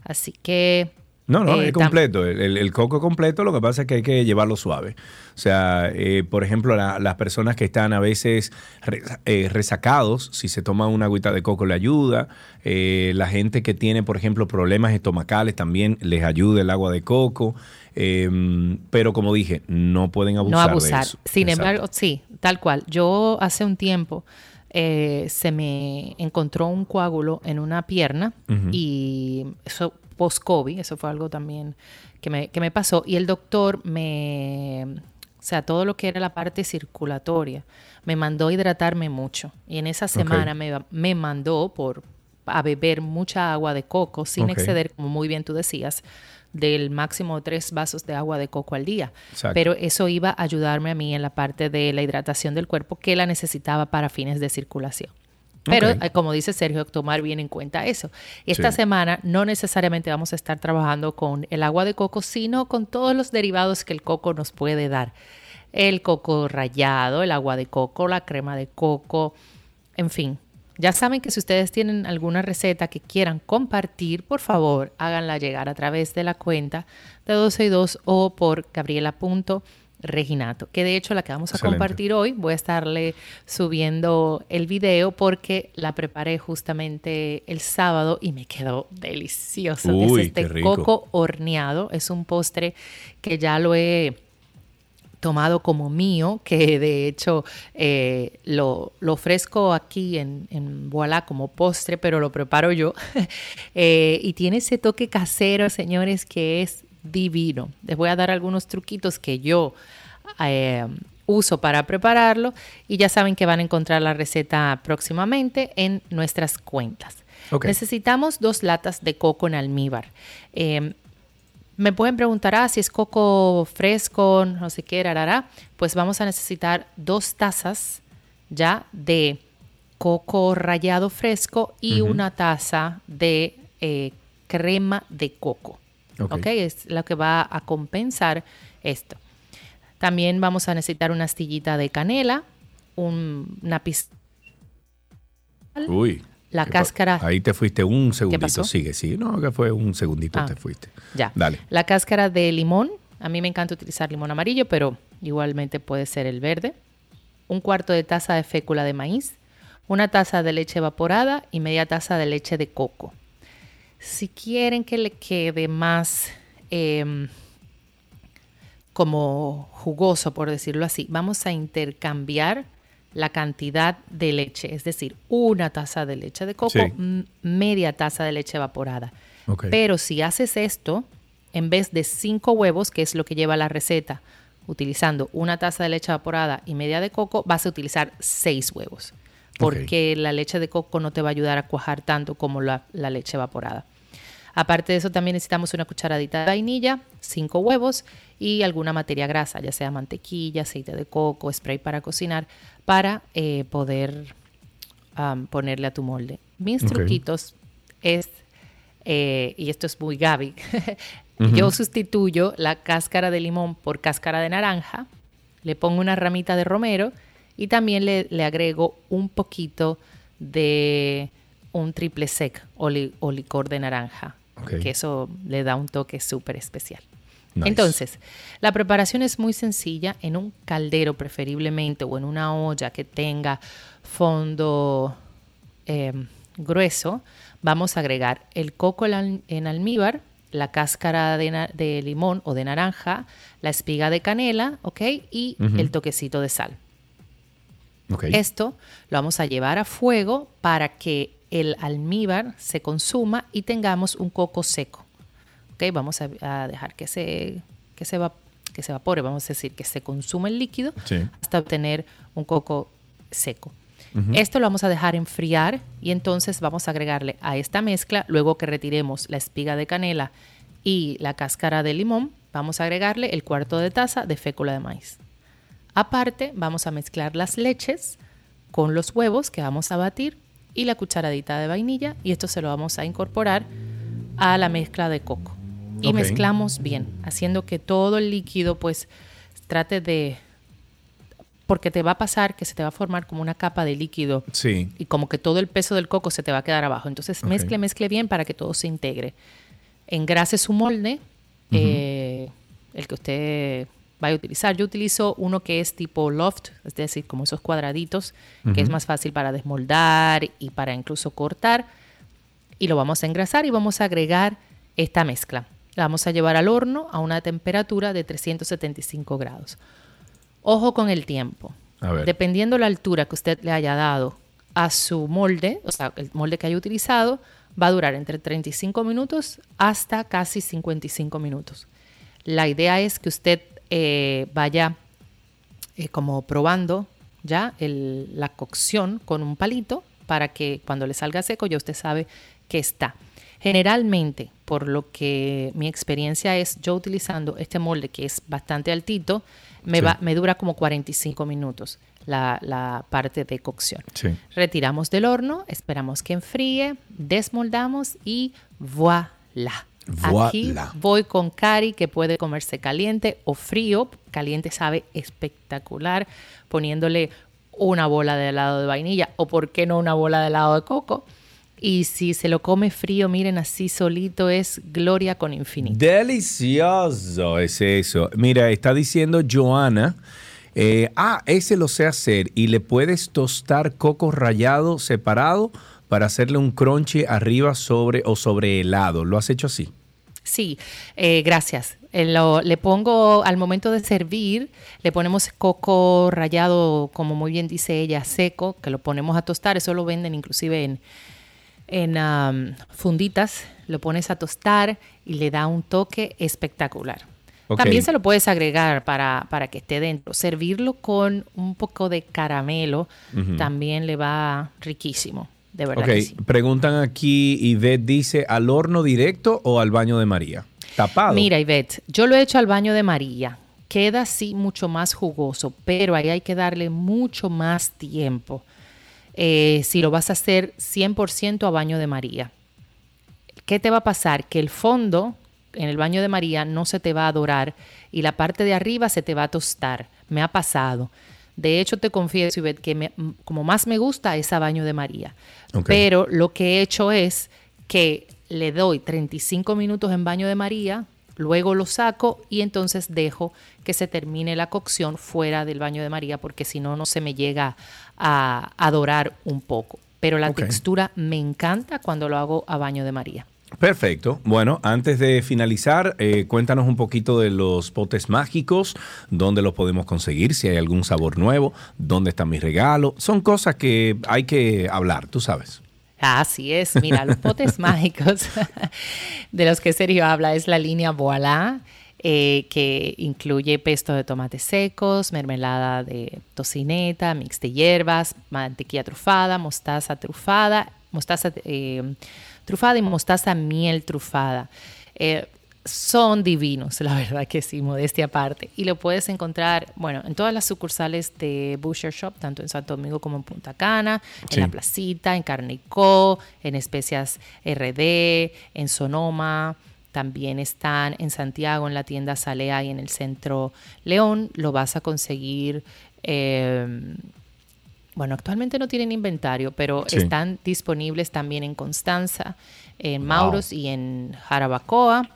Así que... No, no, eh, es completo. El, el- coco completo, lo que pasa es que hay que llevarlo suave. O sea, eh, por ejemplo, la- las personas que están a veces re- eh, resacados, si se toma una agüita de coco le ayuda. Eh, la gente que tiene, por ejemplo, problemas estomacales también les ayuda el agua de coco. Eh, pero como dije, no pueden abusar, no de abusar. eso. Sin Exacto. embargo, sí, tal cual. Yo hace un tiempo eh, se me encontró un coágulo en una pierna y eso post-COVID, eso fue algo también que me, que me pasó. Y el doctor me, o sea, todo lo que era la parte circulatoria, me mandó a hidratarme mucho. Y en esa semana me, me mandó por a beber mucha agua de coco sin exceder, como muy bien tú decías, del máximo tres vasos de agua de coco al día. Exacto. Pero eso iba a ayudarme a mí en la parte de la hidratación del cuerpo que la necesitaba para fines de circulación. Pero, eh, como dice Sergio, tomar bien en cuenta eso. Esta Sí. semana no necesariamente vamos a estar trabajando con el agua de coco, sino con todos los derivados que el coco nos puede dar. El coco rallado, el agua de coco, la crema de coco, en fin. Ya saben que si ustedes tienen alguna receta que quieran compartir, por favor, háganla llegar a través de la cuenta de 12 y 2 o por gabriela.reginato, que de hecho la que vamos a Excelente. compartir hoy, voy a estarle subiendo el video porque la preparé justamente el sábado y me quedó delicioso. Uy, es este qué rico. coco horneado, es un postre que ya lo he tomado como mío, que de hecho eh, lo, lo ofrezco aquí en, en Voilà como postre, pero lo preparo yo. Eh, y tiene ese toque casero, señores, que es divino. Les voy a dar algunos truquitos que yo eh, uso para prepararlo y ya saben que van a encontrar la receta próximamente en nuestras cuentas. Necesitamos dos latas de coco en almíbar. Eh, me pueden preguntar, ah, si es coco fresco, no sé qué, rarara. Pues vamos a necesitar dos tazas ya de coco rallado fresco y una taza de eh, crema de coco. Ok. ok, es lo que va a compensar esto. También vamos a necesitar una astillita de canela, un, una pizca. Uy. La ¿qué pa- cáscara- Ahí te fuiste un segundito. pasó? Sigue, sí. No, que fue un segundito Ah. te fuiste. Ya. Dale. La cáscara de limón. A mí me encanta utilizar limón amarillo, pero igualmente puede ser el verde. Un cuarto de taza de fécula de maíz. Una taza de leche evaporada y media taza de leche de coco. Si quieren que le quede más em, como jugoso, por decirlo así, vamos a intercambiar la cantidad de leche, es decir, una taza de leche de coco, Sí. media taza de leche evaporada. Pero si haces esto, en vez de cinco huevos, que es lo que lleva la receta, utilizando una taza de leche evaporada y media de coco, vas a utilizar seis huevos. Porque la leche de coco no te va a ayudar a cuajar tanto como la, la leche evaporada. Aparte de eso, también necesitamos una cucharadita de vainilla, cinco huevos y alguna materia grasa, ya sea mantequilla, aceite de coco, spray para cocinar, para eh, poder ponerle a tu molde. Mis truquitos es eh, y esto es muy Gaby, yo sustituyo la cáscara de limón por cáscara de naranja, le pongo una ramita de romero y también le, le agrego un poquito de un triple sec o, li- o licor de naranja, Que eso le da un toque súper especial. Nice. Entonces, la preparación es muy sencilla, en un caldero preferiblemente o en una olla que tenga fondo eh, grueso, vamos a agregar el coco en al- en almíbar, la cáscara de, limón o de naranja, la espiga de canela, ¿ok? Y el toquecito de sal. Esto lo vamos a llevar a fuego para que el almíbar se consuma y tengamos un coco seco. ¿Ok? Vamos a, a dejar que se, que, se va- que se evapore, vamos a decir, que se consume el líquido Sí. hasta obtener un coco seco. Esto lo vamos a dejar enfriar y entonces vamos a agregarle a esta mezcla, luego que retiremos la espiga de canela y la cáscara de limón, vamos a agregarle el cuarto de taza de fécula de maíz. Aparte, vamos a mezclar las leches con los huevos que vamos a batir y la cucharadita de vainilla y esto se lo vamos a incorporar a la mezcla de coco. Y mezclamos bien, haciendo que todo el líquido pues trate de... Porque te va a pasar que se te va a formar como una capa de líquido Sí. y como que todo el peso del coco se te va a quedar abajo. Entonces mezcle, mezcle bien para que todo se integre. Engrase su molde, eh, el que usted vaya a utilizar. Yo utilizo uno que es tipo loft, es decir, como esos cuadraditos, que es más fácil para desmoldar y para incluso cortar. Y lo vamos a engrasar y vamos a agregar esta mezcla. La vamos a llevar al horno a una temperatura de 375 grados. Ojo con el tiempo. A ver. Dependiendo la altura que usted le haya dado a su molde, o sea, el molde que haya utilizado, va a durar entre 35 minutos hasta casi 55 minutos. La idea es que usted eh, vaya eh, como probando ya el- la cocción con un palito para que cuando le salga seco ya usted sabe que está. Generalmente, por lo que mi experiencia es, yo utilizando este molde que es bastante altito, me, Sí. va, me dura como 45 minutos la, la parte de cocción. Sí. Retiramos del horno, esperamos que enfríe, desmoldamos y voilà. Aquí voy con Cari que puede comerse caliente o frío. Caliente sabe espectacular poniéndole una bola de helado de vainilla o por qué no una bola de helado de coco. Y si se lo come frío, miren así solito es gloria con infinito. Delicioso es eso. Mira, está diciendo Joana. eh, ah, ese lo sé hacer y le puedes tostar coco rallado separado para hacerle un crunchy arriba sobre o sobre helado. ¿Lo has hecho así? Sí, eh, gracias. Eh, lo- le pongo al momento de servir, le ponemos coco rallado, como muy bien dice ella, seco, que lo ponemos a tostar. Eso lo venden inclusive en, funditas. Lo pones a tostar y le da un toque espectacular. También se lo puedes agregar para, para que esté dentro. Servirlo con un poco de caramelo también le va riquísimo. De verdad Ok, que sí. preguntan aquí, Ivette dice, ¿al horno directo o al baño de María? Tapado. Mira, Ivette, yo lo he hecho al baño de María. Queda así mucho más jugoso, pero ahí hay que darle mucho más tiempo. eh, si lo vas a hacer 100% a baño de María. ¿Qué te va a pasar? Que el fondo en el baño de María no se te va a dorar y la parte de arriba se te va a tostar. Me ha pasado. De hecho, te confieso, Ivette, que me- como más me gusta es a baño de María. Pero lo que he hecho es que le doy 35 minutos en baño de María, luego lo saco y entonces dejo que se termine la cocción fuera del baño de María porque si no, no se me llega a, a dorar un poco. Pero la textura me encanta cuando lo hago a baño de María. Perfecto. Bueno, antes de finalizar, eh, cuéntanos un poquito de los potes mágicos, dónde los podemos conseguir, si hay algún sabor nuevo, dónde está mi regalo. Son cosas que hay que hablar, tú sabes. Así es, mira, los potes mágicos de los que Sergio habla es la línea Voilà, eh, que incluye pesto de tomates secos, mermelada de tocineta, mix de hierbas, mantequilla trufada, mostaza trufada, mostaza eh, trufada y mostaza miel trufada. Eh, son divinos, la verdad que sí, modestia aparte. Y lo puedes encontrar, bueno, en todas las sucursales de Butcher Shop, tanto en Santo Domingo como en Punta Cana, en La Placita, en Carne en Especias RD, en Sonoma. También están en Santiago, en la tienda Salea y en el centro León. Lo vas a conseguir. Eh, bueno, actualmente no tienen inventario, pero están disponibles también en Constanza, en Mauros y en Jarabacoa.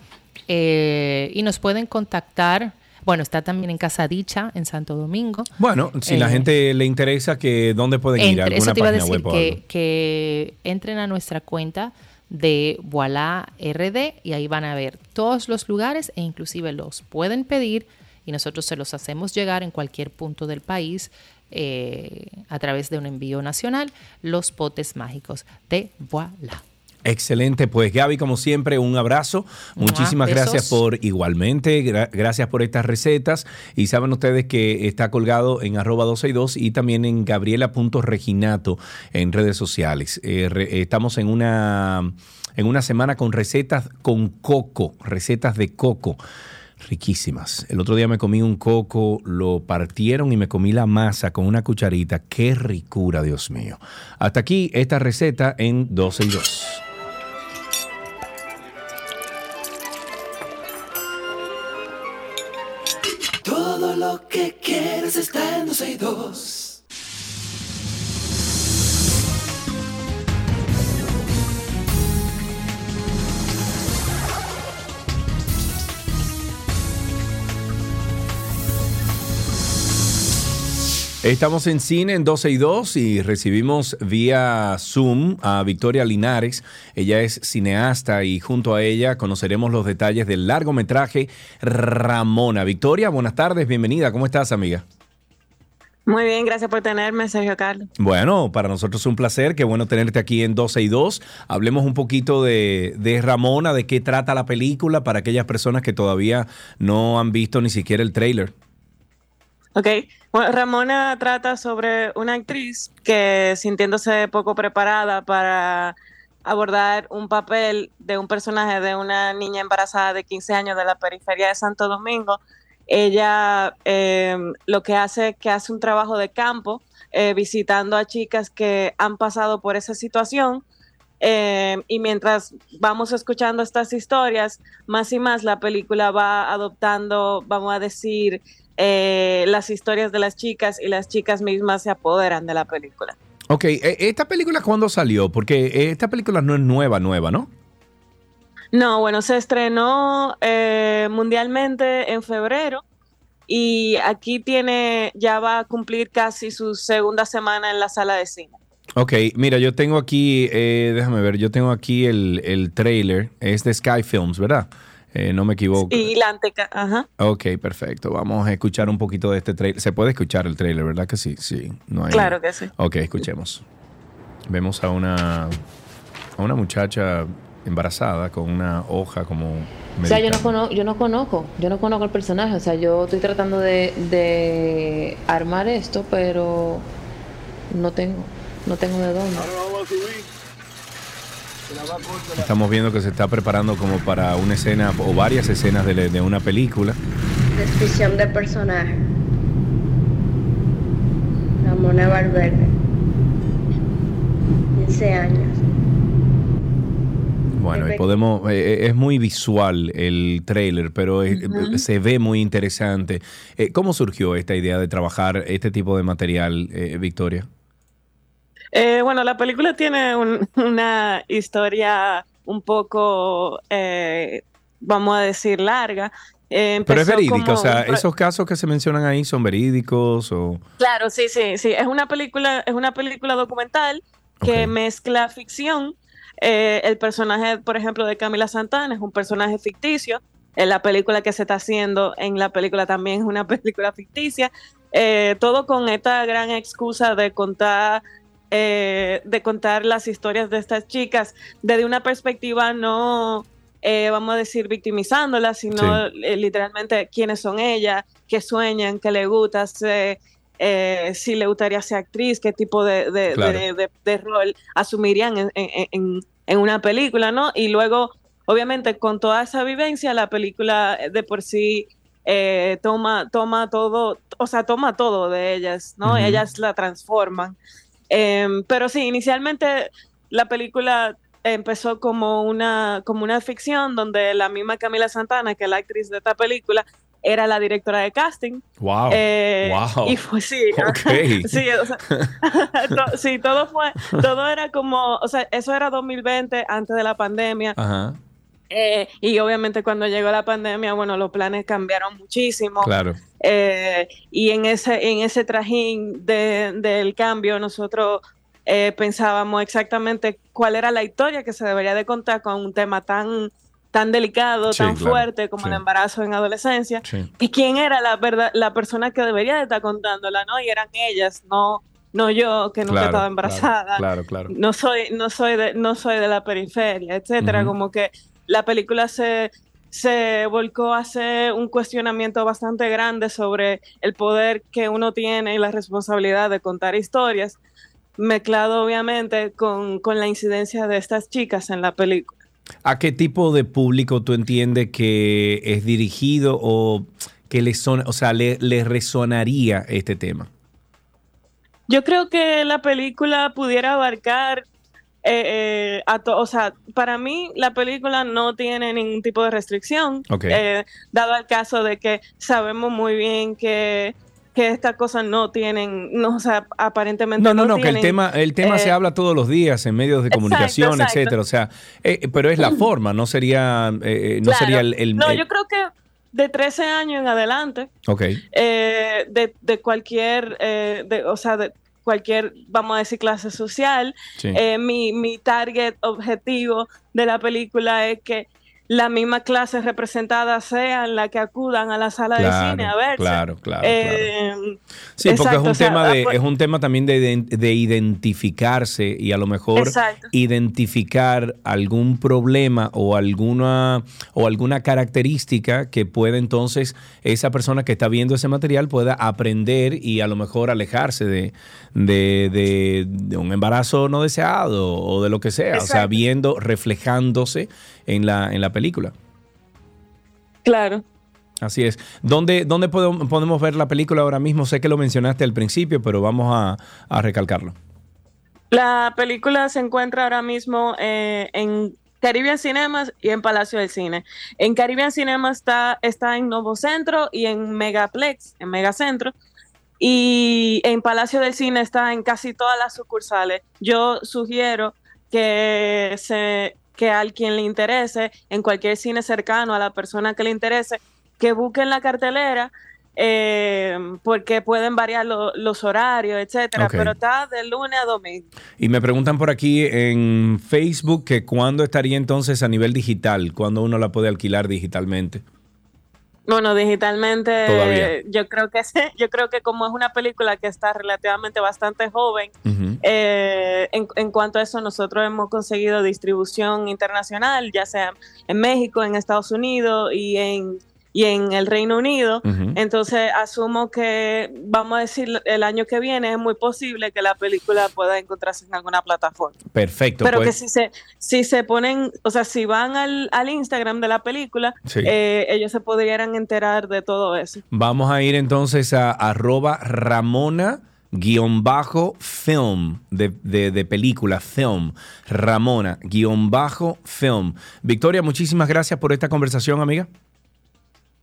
Eh, y nos pueden contactar. Bueno, está también en Casa Dicha, en Santo Domingo. Bueno, si la eh, gente le interesa, que ¿dónde pueden ir? ¿Alguna eso te iba a decir que, que, entren a nuestra cuenta de Voilà RD y ahí van a ver todos los lugares e inclusive los pueden pedir y nosotros se los hacemos llegar en cualquier punto del país eh, a través de un envío nacional, los potes mágicos de Voilà. Excelente, pues Gaby, como siempre, un abrazo. Muchísimas gracias por igualmente, gracias por estas recetas. Y saben ustedes que está colgado en arroba 262 y también en gabriela.reginato en redes sociales. Eh, estamos en una, en una semana con recetas con coco, recetas de coco riquísimas. El otro día me comí un coco, lo partieron y me comí la masa con una cucharita. Qué ricura, Dios mío. Hasta aquí esta receta en 12 y 2. Todo lo que quieres está en 12 y 2. Estamos en cine en 12 y 2 y recibimos vía Zoom a Victoria Linares. Ella es cineasta y junto a ella conoceremos los detalles del largometraje Ramona. Victoria, buenas tardes, bienvenida. ¿Cómo estás, amiga? Muy bien, gracias por tenerme, Sergio Carlos. Bueno, para nosotros es un placer, qué bueno tenerte aquí en 12 y 2. Hablemos un poquito de, de, Ramona, de qué trata la película para aquellas personas que todavía no han visto ni siquiera el trailer. Ok, bueno, Ramona trata sobre una actriz que sintiéndose poco preparada para abordar un papel de un personaje de una niña embarazada de 15 años de la periferia de Santo Domingo, ella em, lo que hace es que hace un trabajo de campo eh, visitando a chicas que han pasado por esa situación. Em, y mientras vamos escuchando estas historias, más y más la película va adoptando, vamos a decir, eh, las historias de las chicas y las chicas mismas se apoderan de la película. Ok, e, ¿esta película cuándo salió? Porque esta película no es nueva, nueva, ¿no? No, bueno, se estrenó eh, mundialmente en febrero y aquí tiene, ya va a cumplir casi su segunda semana en la sala de cine. Ok, mira, yo tengo aquí, eh, déjame ver, yo tengo aquí el, el trailer, es de Sky Films, ¿verdad? Eh, no me equivoco. Y la Anteca, ajá. Ok, perfecto. Vamos a escuchar un poquito de este trailer. Se puede escuchar el trailer, ¿verdad que sí? Sí. No hay... Claro que sí. Ok, escuchemos. Vemos a una, a una muchacha embarazada con una hoja como... O sea, yo no, conozco, yo no conozco, yo no conozco el personaje, o sea, yo estoy tratando de, de armar esto, pero no tengo, no tengo de dónde. Estamos viendo que se está preparando como para una escena o varias escenas de, una película. Descripción de personaje. Ramona Valverde. 15 años. Bueno, y podemos, eh, eh, es muy visual el trailer, pero se ve muy interesante. Eh, ¿Cómo surgió esta idea de trabajar este tipo de material, Victoria? Eh, bueno, la película tiene una historia un poco, eh, vamos a decir, larga. Eh, Pero es verídica, o sea, esos casos que se mencionan ahí son verídicos o... Claro, sí, sí, sí. Es una película, es una película documental que mezcla ficción. el personaje, por ejemplo, de Camila Santana es un personaje ficticio. En la película que se está haciendo, en la película también es una película ficticia. todo con esta gran excusa de contar eh, de contar las historias de estas chicas desde una perspectiva no, eh, vamos a decir, victimizándolas, sino eh, literalmente quiénes son ellas, qué sueñan, qué le gusta, si le gustaría ser actriz, qué tipo de, rol asumirían en, una película, ¿no? Y luego obviamente con toda esa vivencia, la película de por sí eh, toma, toma todo, o sea, toma todo de ellas, ¿no? Ellas la transforman. Em, pero sí, inicialmente la película empezó como una, como una ficción donde la misma Camila Santana, que es la actriz de esta película, era la directora de casting. Wow. Eh, wow. Y fue sí. sí, o sea, sí, todo fue, todo era como, o sea, eso era 2020, antes de la pandemia. Ajá. Eh, y obviamente cuando llegó la pandemia, bueno, los planes cambiaron muchísimo. Claro. Eh, y en ese, en ese trajín de, del cambio, nosotros eh, pensábamos exactamente cuál era la historia que se debería de contar con un tema tan tan delicado, tan fuerte como el embarazo en adolescencia, y quién era la verdad, la persona que debería de estar contándola, ¿no? Y eran ellas, no, no yo que nunca estaba embarazada. Claro, claro, No soy, no soy de, no soy de la periferia, etcétera. Como que la película se, se volcó a hacer un cuestionamiento bastante grande sobre el poder que uno tiene y la responsabilidad de contar historias, mezclado obviamente con, la incidencia de estas chicas en la película. ¿A qué tipo de público tú entiendes que es dirigido o que le, son, o sea, le, le resonaría este tema? Yo creo que la película pudiera abarcar eh, eh o sea, para mí la película no tiene ningún tipo de restricción, eh, dado el caso de que sabemos muy bien que que estas cosas no tienen, no, o sea, aparentemente no, no, no, que el tema, el tema se eh, habla todos los días en medios de comunicación, etcétera, o sea, pero es la forma, no sería, no sería el, No, yo creo que de 13 años en adelante, okay. de, de, cualquier, de, o sea, de, cualquier, vamos a decir, clase social. Eh, mi, mi target objetivo de la película es que la misma clase representada sean la que acudan a la sala de cine a ver. Claro, claro, eh, Sí, porque es un, tema de, es un tema también de, de, identificarse y a lo mejor identificar algún problema o alguna, o alguna característica que pueda entonces esa persona que está viendo ese material pueda aprender y a lo mejor alejarse de, de, un embarazo no deseado o de lo que sea. O sea, viendo, reflejándose en la, en la película. Claro. Así es. ¿Dónde, dónde podemos, podemos, ver la película ahora mismo? Sé que lo mencionaste al principio, pero vamos a, recalcarlo. La película se encuentra ahora mismo eh, en Caribbean Cinemas y en Palacio del Cine. En Caribbean Cinemas está, está en Novo Centro y en Megaplex, en Megacentro. Y en Palacio del Cine está en casi todas las sucursales. Yo sugiero que se que a quien le interese, en cualquier cine cercano, a la persona que le interese, que busquen la cartelera, eh, porque pueden variar los horarios, etcétera, pero está de lunes a domingo. Y me preguntan por aquí en Facebook que cuándo estaría entonces a nivel digital, cuándo uno la puede alquilar digitalmente. Bueno, digitalmente yo creo que yo creo que como es una película que está relativamente bastante joven, eh, en, en, cuanto a eso nosotros hemos conseguido distribución internacional, ya sea en México, en Estados Unidos y en y en el Reino Unido. Entonces, asumo que, vamos a decir, el año que viene es muy posible que la película pueda encontrarse en alguna plataforma. Perfecto. Pero que pues. si se, si se ponen, o sea, si van al, Instagram de la película, eh, ellos se podrían enterar de todo eso. Vamos a ir entonces a arroba Ramona guion bajo film de, de, película, film, Ramona, guion bajo film. Victoria, muchísimas gracias por esta conversación, amiga.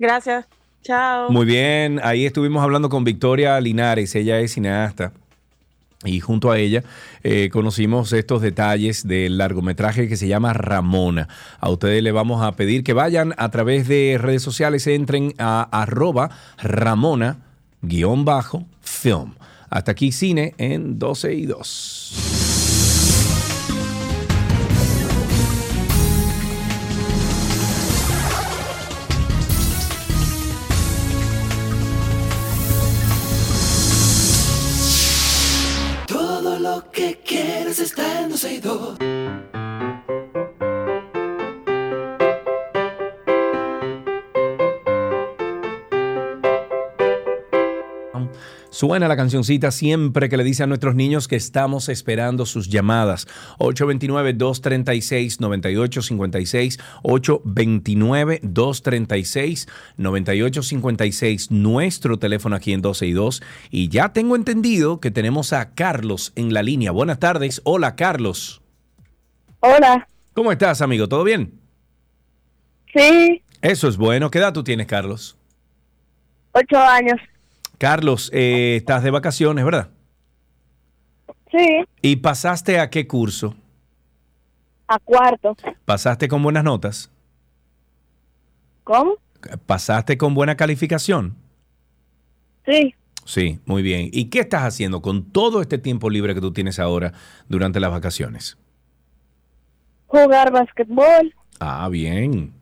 Gracias. Chao. Muy bien, ahí estuvimos hablando con Victoria Linares, ella es cineasta. Y junto a ella eh, conocimos estos detalles del largometraje que se llama Ramona. A ustedes le vamos a pedir que vayan a través de redes sociales, entren a arroba Ramona-film. Hasta aquí cine en 12 y 2. En Suena la cancioncita siempre que le dice a nuestros niños que estamos esperando sus llamadas. 829-236-9856. 829-236-9856. Nuestro teléfono aquí en 12 y 2. Y ya tengo entendido que tenemos a Carlos en la línea. Buenas tardes. Hola, Carlos. Hola. ¿Cómo estás, amigo? ¿Todo bien? Sí, Eso es bueno. ¿Qué edad tú tienes, Carlos? ocho años. Carlos, eh, estás de vacaciones, ¿verdad? Sí, ¿Y pasaste a qué curso? a cuarto. ¿Pasaste con buenas notas? ¿Cómo? ¿Pasaste con buena calificación? Sí, Sí, muy bien. ¿Y qué estás haciendo con todo este tiempo libre que tú tienes ahora durante las vacaciones? Jugar basquetbol, Ah, bien.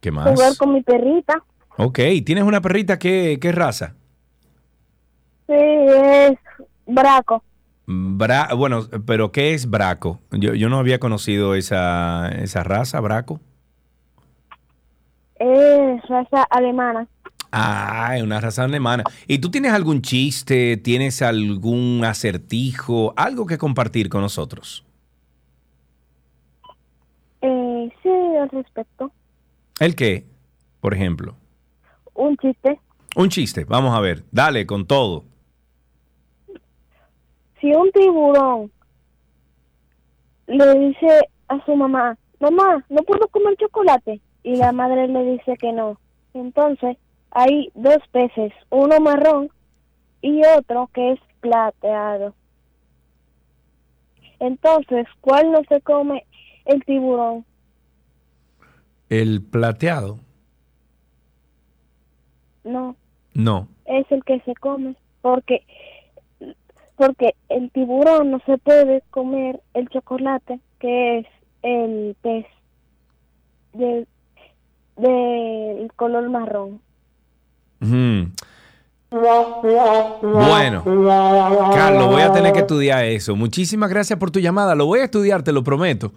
¿Qué más? jugar con mi perrita. Ok, ¿tienes una perrita? ¿Qué, qué raza? Sí, es Braco. Bra bueno, pero ¿qué es Braco? Yo, yo no había conocido esa, esa raza, Braco. Es raza alemana. Ah, es una raza alemana. ¿Y tú tienes algún chiste? ¿Tienes algún acertijo? ¿Algo que compartir con nosotros? Eh, sí, al respecto. ¿El qué? Por ejemplo. Un chiste. Un chiste. Vamos a ver. Dale, con todo. Si un tiburón le dice a su mamá, mamá, no puedo comer chocolate, y la madre le dice que no. Entonces, hay dos peces, uno marrón y otro que es plateado. Entonces, ¿cuál no se come el tiburón? ¿El plateado? No, No. es el que se come, porque porque el tiburón no se puede comer el chocolate, que es el pez del del color marrón. Bueno, Carlos, voy a tener que estudiar eso. Muchísimas gracias por tu llamada. Lo voy a estudiar, te lo prometo.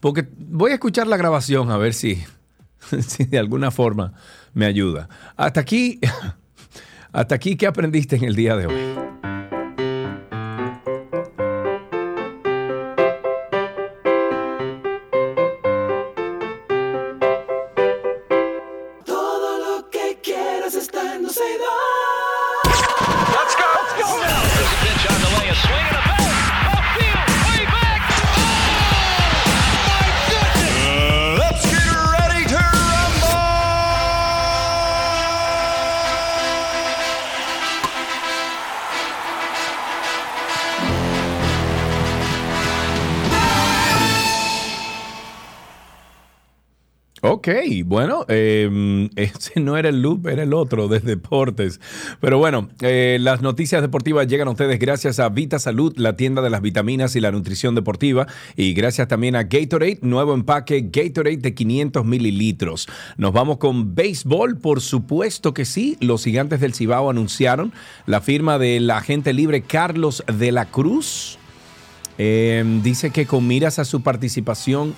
Porque voy a escuchar la grabación a ver si, si de alguna forma me ayuda. Hasta aquí, hasta aquí, ¿qué aprendiste en el día de hoy? Ok, bueno, eh, ese no era el loop, era el otro de deportes. Pero bueno, eh, las noticias deportivas llegan a ustedes gracias a Vita Salud, la tienda de las vitaminas y la nutrición deportiva. Y gracias también a Gatorade, nuevo empaque Gatorade de 500 mililitros. Nos vamos con béisbol, por supuesto que sí. Los gigantes del Cibao anunciaron la firma del agente libre Carlos de la Cruz. Eh, dice que con miras a su participación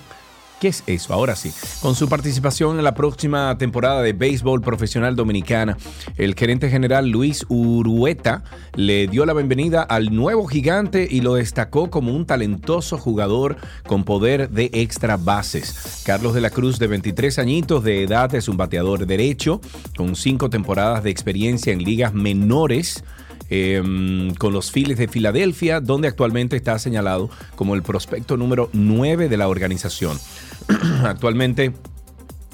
¿Qué es eso? Ahora sí. Con su participación en la próxima temporada de béisbol profesional dominicana, el gerente general Luis Urueta le dio la bienvenida al nuevo gigante y lo destacó como un talentoso jugador con poder de extra bases. Carlos de la Cruz, de 23 añitos de edad, es un bateador derecho con cinco temporadas de experiencia en ligas menores. eh, con los Phillies de Filadelfia, donde actualmente está señalado como el prospecto número 9 de la organización. actualmente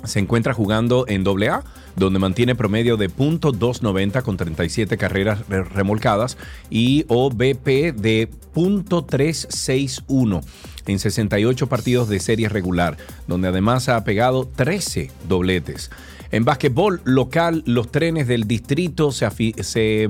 se encuentra jugando en AA, donde mantiene promedio de .290 con 37 carreras re- remolcadas y OBP de .361 en 68 partidos de serie regular, donde además ha pegado 13 dobletes. En básquetbol local, los trenes del distrito se,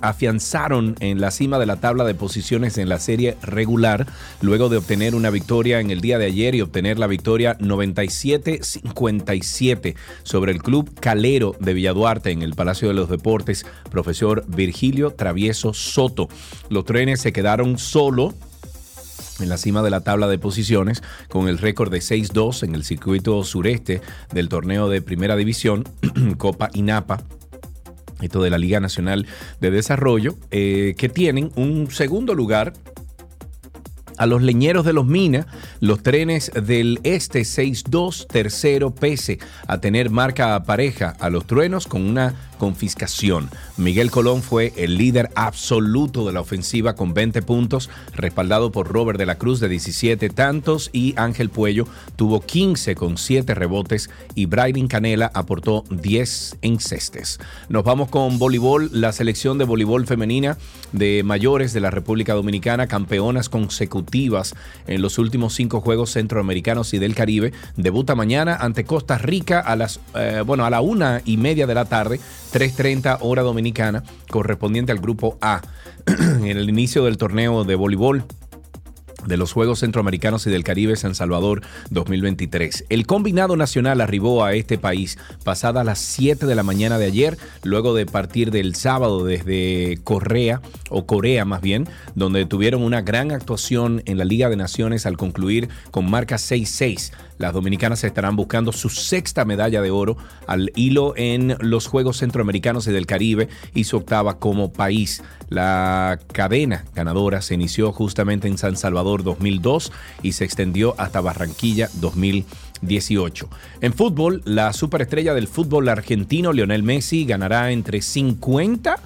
afianzaron en la cima de la tabla de posiciones en la serie regular, luego de obtener una victoria en el día de ayer y obtener la victoria 97-57 sobre el club Calero de Villaduarte en el Palacio de los Deportes, profesor Virgilio Travieso Soto. Los trenes se quedaron solo en la cima de la tabla de posiciones con el récord de 6-2 en el circuito sureste del torneo de primera división, Copa INAPA. esto de la Liga Nacional de Desarrollo, eh, que tienen un segundo lugar a los leñeros de los Minas, los trenes del Este 6-2, tercero, pese a tener marca pareja a los truenos con una confiscación. Miguel Colón fue el líder absoluto de la ofensiva con 20 puntos, respaldado por Robert de la Cruz de 17 tantos y Ángel Puello tuvo 15 con 7 rebotes y Brydon Canela aportó 10 encestes. Nos vamos con voleibol, la selección de voleibol femenina de mayores de la República Dominicana, campeonas consecutivas en los últimos cinco Juegos Centroamericanos y del Caribe, debuta mañana ante Costa Rica a las, eh, bueno, a la una y media de la tarde 3.30 hora dominicana, correspondiente al grupo A. en el inicio del torneo de voleibol de los Juegos Centroamericanos y del Caribe San Salvador 2023. El combinado nacional arribó a este país pasada las 7 de la mañana de ayer, luego de partir del sábado desde Corea, o Corea más bien, donde tuvieron una gran actuación en la Liga de Naciones al concluir con marca 6-6. Las dominicanas estarán buscando su sexta medalla de oro al hilo en los Juegos Centroamericanos y del Caribe y su octava como país. La cadena ganadora se inició justamente en San Salvador 2002 y se extendió hasta Barranquilla 2018. En fútbol, la superestrella del fútbol argentino, Lionel Messi, ganará entre 50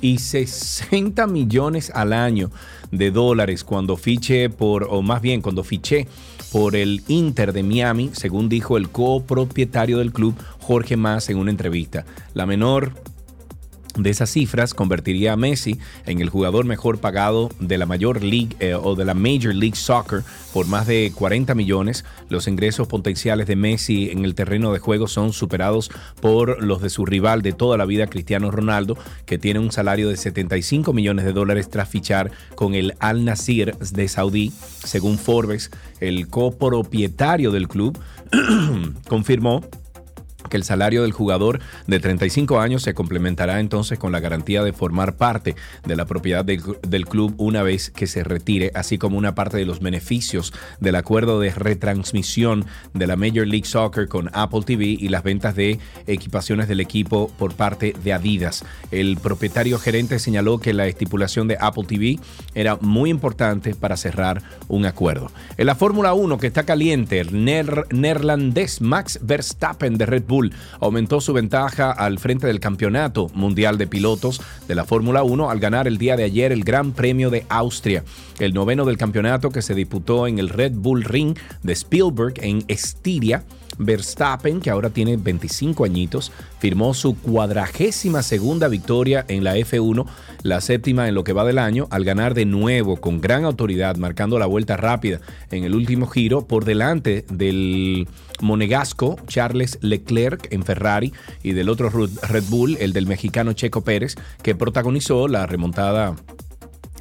y 60 millones al año de dólares cuando fiche por, o más bien cuando fiché por el Inter de Miami, según dijo el copropietario del club, Jorge Mas, en una entrevista. La menor de esas cifras convertiría a Messi en el jugador mejor pagado de la mayor league eh, o de la Major League Soccer por más de 40 millones. Los ingresos potenciales de Messi en el terreno de juego son superados por los de su rival de toda la vida, Cristiano Ronaldo, que tiene un salario de 75 millones de dólares tras fichar con el Al Nasir de Saudí. Según Forbes, el copropietario del club confirmó que el salario del jugador de 35 años se complementará entonces con la garantía de formar parte de la propiedad del, club una vez que se retire, así como una parte de los beneficios del acuerdo de retransmisión de la Major League Soccer con Apple TV y las ventas de equipaciones del equipo por parte de Adidas. El propietario gerente señaló que la estipulación de Apple TV era muy importante para cerrar un acuerdo. En la Fórmula 1 que está caliente, el neerlandés Max Verstappen de Red Bull aumentó su ventaja al frente del campeonato mundial de pilotos de la Fórmula 1 al ganar el día de ayer el Gran Premio de Austria, el noveno del campeonato que se disputó en el Red Bull Ring de Spielberg en Estiria. Verstappen, que ahora tiene 25 añitos, firmó su cuadragésima segunda victoria en la F1, la séptima en lo que va del año, al ganar de nuevo con gran autoridad, marcando la vuelta rápida en el último giro por delante del monegasco Charles Leclerc en Ferrari y del otro Red Bull, el del mexicano Checo Pérez, que protagonizó la remontada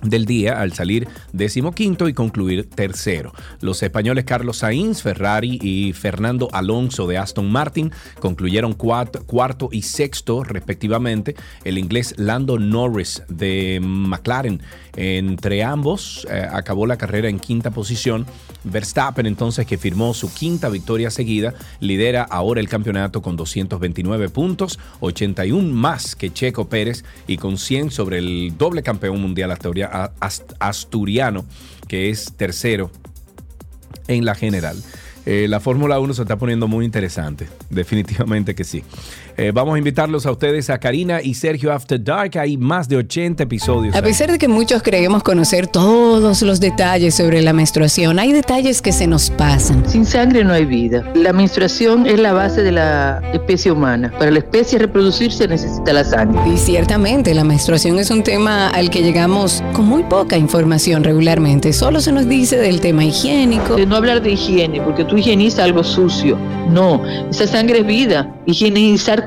del día al salir decimoquinto y concluir tercero. Los españoles Carlos Sainz, Ferrari y Fernando Alonso de Aston Martin concluyeron cuarto, y sexto respectivamente. El inglés Lando Norris de McLaren entre ambos eh, acabó la carrera en quinta posición. Verstappen entonces que firmó su quinta victoria seguida lidera ahora el campeonato con 229 puntos, 81 más que Checo Pérez y con 100 sobre el doble campeón mundial asturiano que es tercero en la general. Eh, la Fórmula 1 se está poniendo muy interesante, definitivamente que sí. Eh, vamos a invitarlos a ustedes a Karina y Sergio After Dark. Hay más de 80 episodios. A pesar de que muchos creemos conocer todos los detalles sobre la menstruación, hay detalles que se nos pasan. Sin sangre no hay vida. La menstruación es la base de la especie humana. Para la especie reproducirse necesita la sangre. Y ciertamente la menstruación es un tema al que llegamos con muy poca información regularmente. Solo se nos dice del tema higiénico. De no hablar de higiene, porque tú higienizas algo sucio. No, esa sangre es vida. Higienizar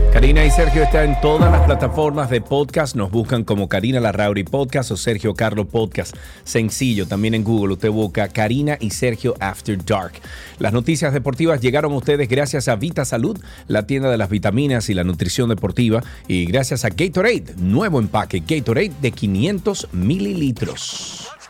Karina y Sergio están en todas las plataformas de podcast. Nos buscan como Karina Larrauri Podcast o Sergio Carlo Podcast. Sencillo, también en Google usted busca Karina y Sergio After Dark. Las noticias deportivas llegaron a ustedes gracias a Vita Salud, la tienda de las vitaminas y la nutrición deportiva, y gracias a Gatorade, nuevo empaque Gatorade de 500 mililitros.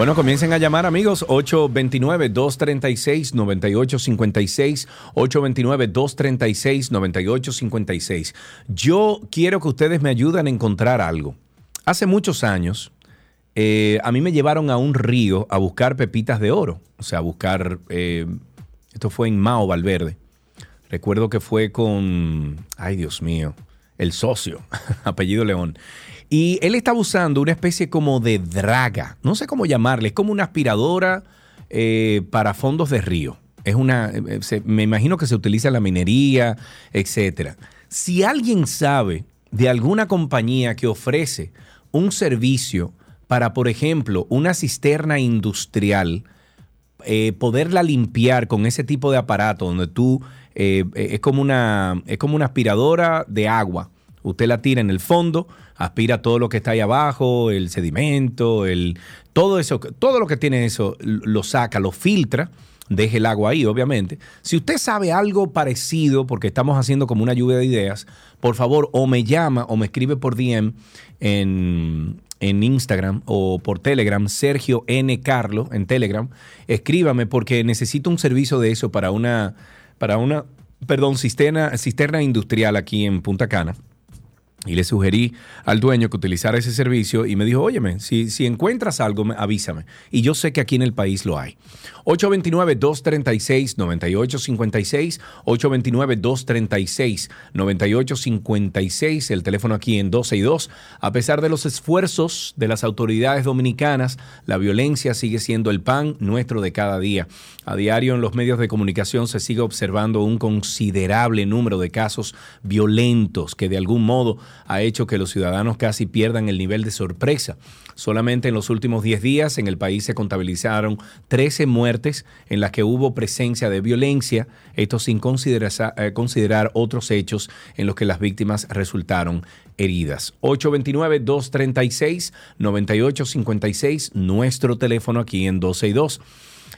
Bueno, comiencen a llamar amigos 829-236-9856, 829-236-9856. Yo quiero que ustedes me ayuden a encontrar algo. Hace muchos años, eh, a mí me llevaron a un río a buscar pepitas de oro, o sea, a buscar, eh, esto fue en Mao Valverde. Recuerdo que fue con, ay Dios mío, el socio, apellido León. Y él estaba usando una especie como de draga, no sé cómo llamarle, es como una aspiradora eh, para fondos de río. Es una, eh, se- me imagino que se utiliza en la minería, etcétera. Si alguien sabe de alguna compañía que ofrece un servicio para, por ejemplo, una cisterna industrial, eh, poderla limpiar con ese tipo de aparato donde tú eh, eh, es como una es como una aspiradora de agua. Usted la tira en el fondo, aspira todo lo que está ahí abajo, el sedimento, el todo eso, todo lo que tiene eso lo saca, lo filtra, deje el agua ahí, obviamente. Si usted sabe algo parecido, porque estamos haciendo como una lluvia de ideas, por favor, o me llama o me escribe por DM en, en Instagram o por Telegram, Sergio N. Carlo en Telegram. Escríbame porque necesito un servicio de eso para una, para una, perdón, cisterna, cisterna industrial aquí en Punta Cana. Y le sugerí al dueño que utilizara ese servicio y me dijo, óyeme, si, si encuentras algo, me- avísame. Y yo sé que aquí en el país lo hay. 829-236-9856, 829-236-9856, el teléfono aquí en 12 y 2. A pesar de los esfuerzos de las autoridades dominicanas, la violencia sigue siendo el pan nuestro de cada día. A diario en los medios de comunicación se sigue observando un considerable número de casos violentos que de algún modo ha hecho que los ciudadanos casi pierdan el nivel de sorpresa. Solamente en los últimos 10 días en el país se contabilizaron 13 muertes en las que hubo presencia de violencia, esto sin considerar, eh, considerar otros hechos en los que las víctimas resultaron heridas. 829-236-9856, nuestro teléfono aquí en 12 y 2.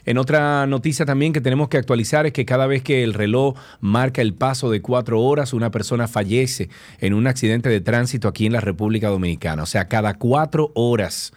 En otra noticia también que tenemos que actualizar es que cada vez que el reloj marca el paso de cuatro horas, una persona fallece en un accidente de tránsito aquí en la República Dominicana. O sea, cada cuatro horas.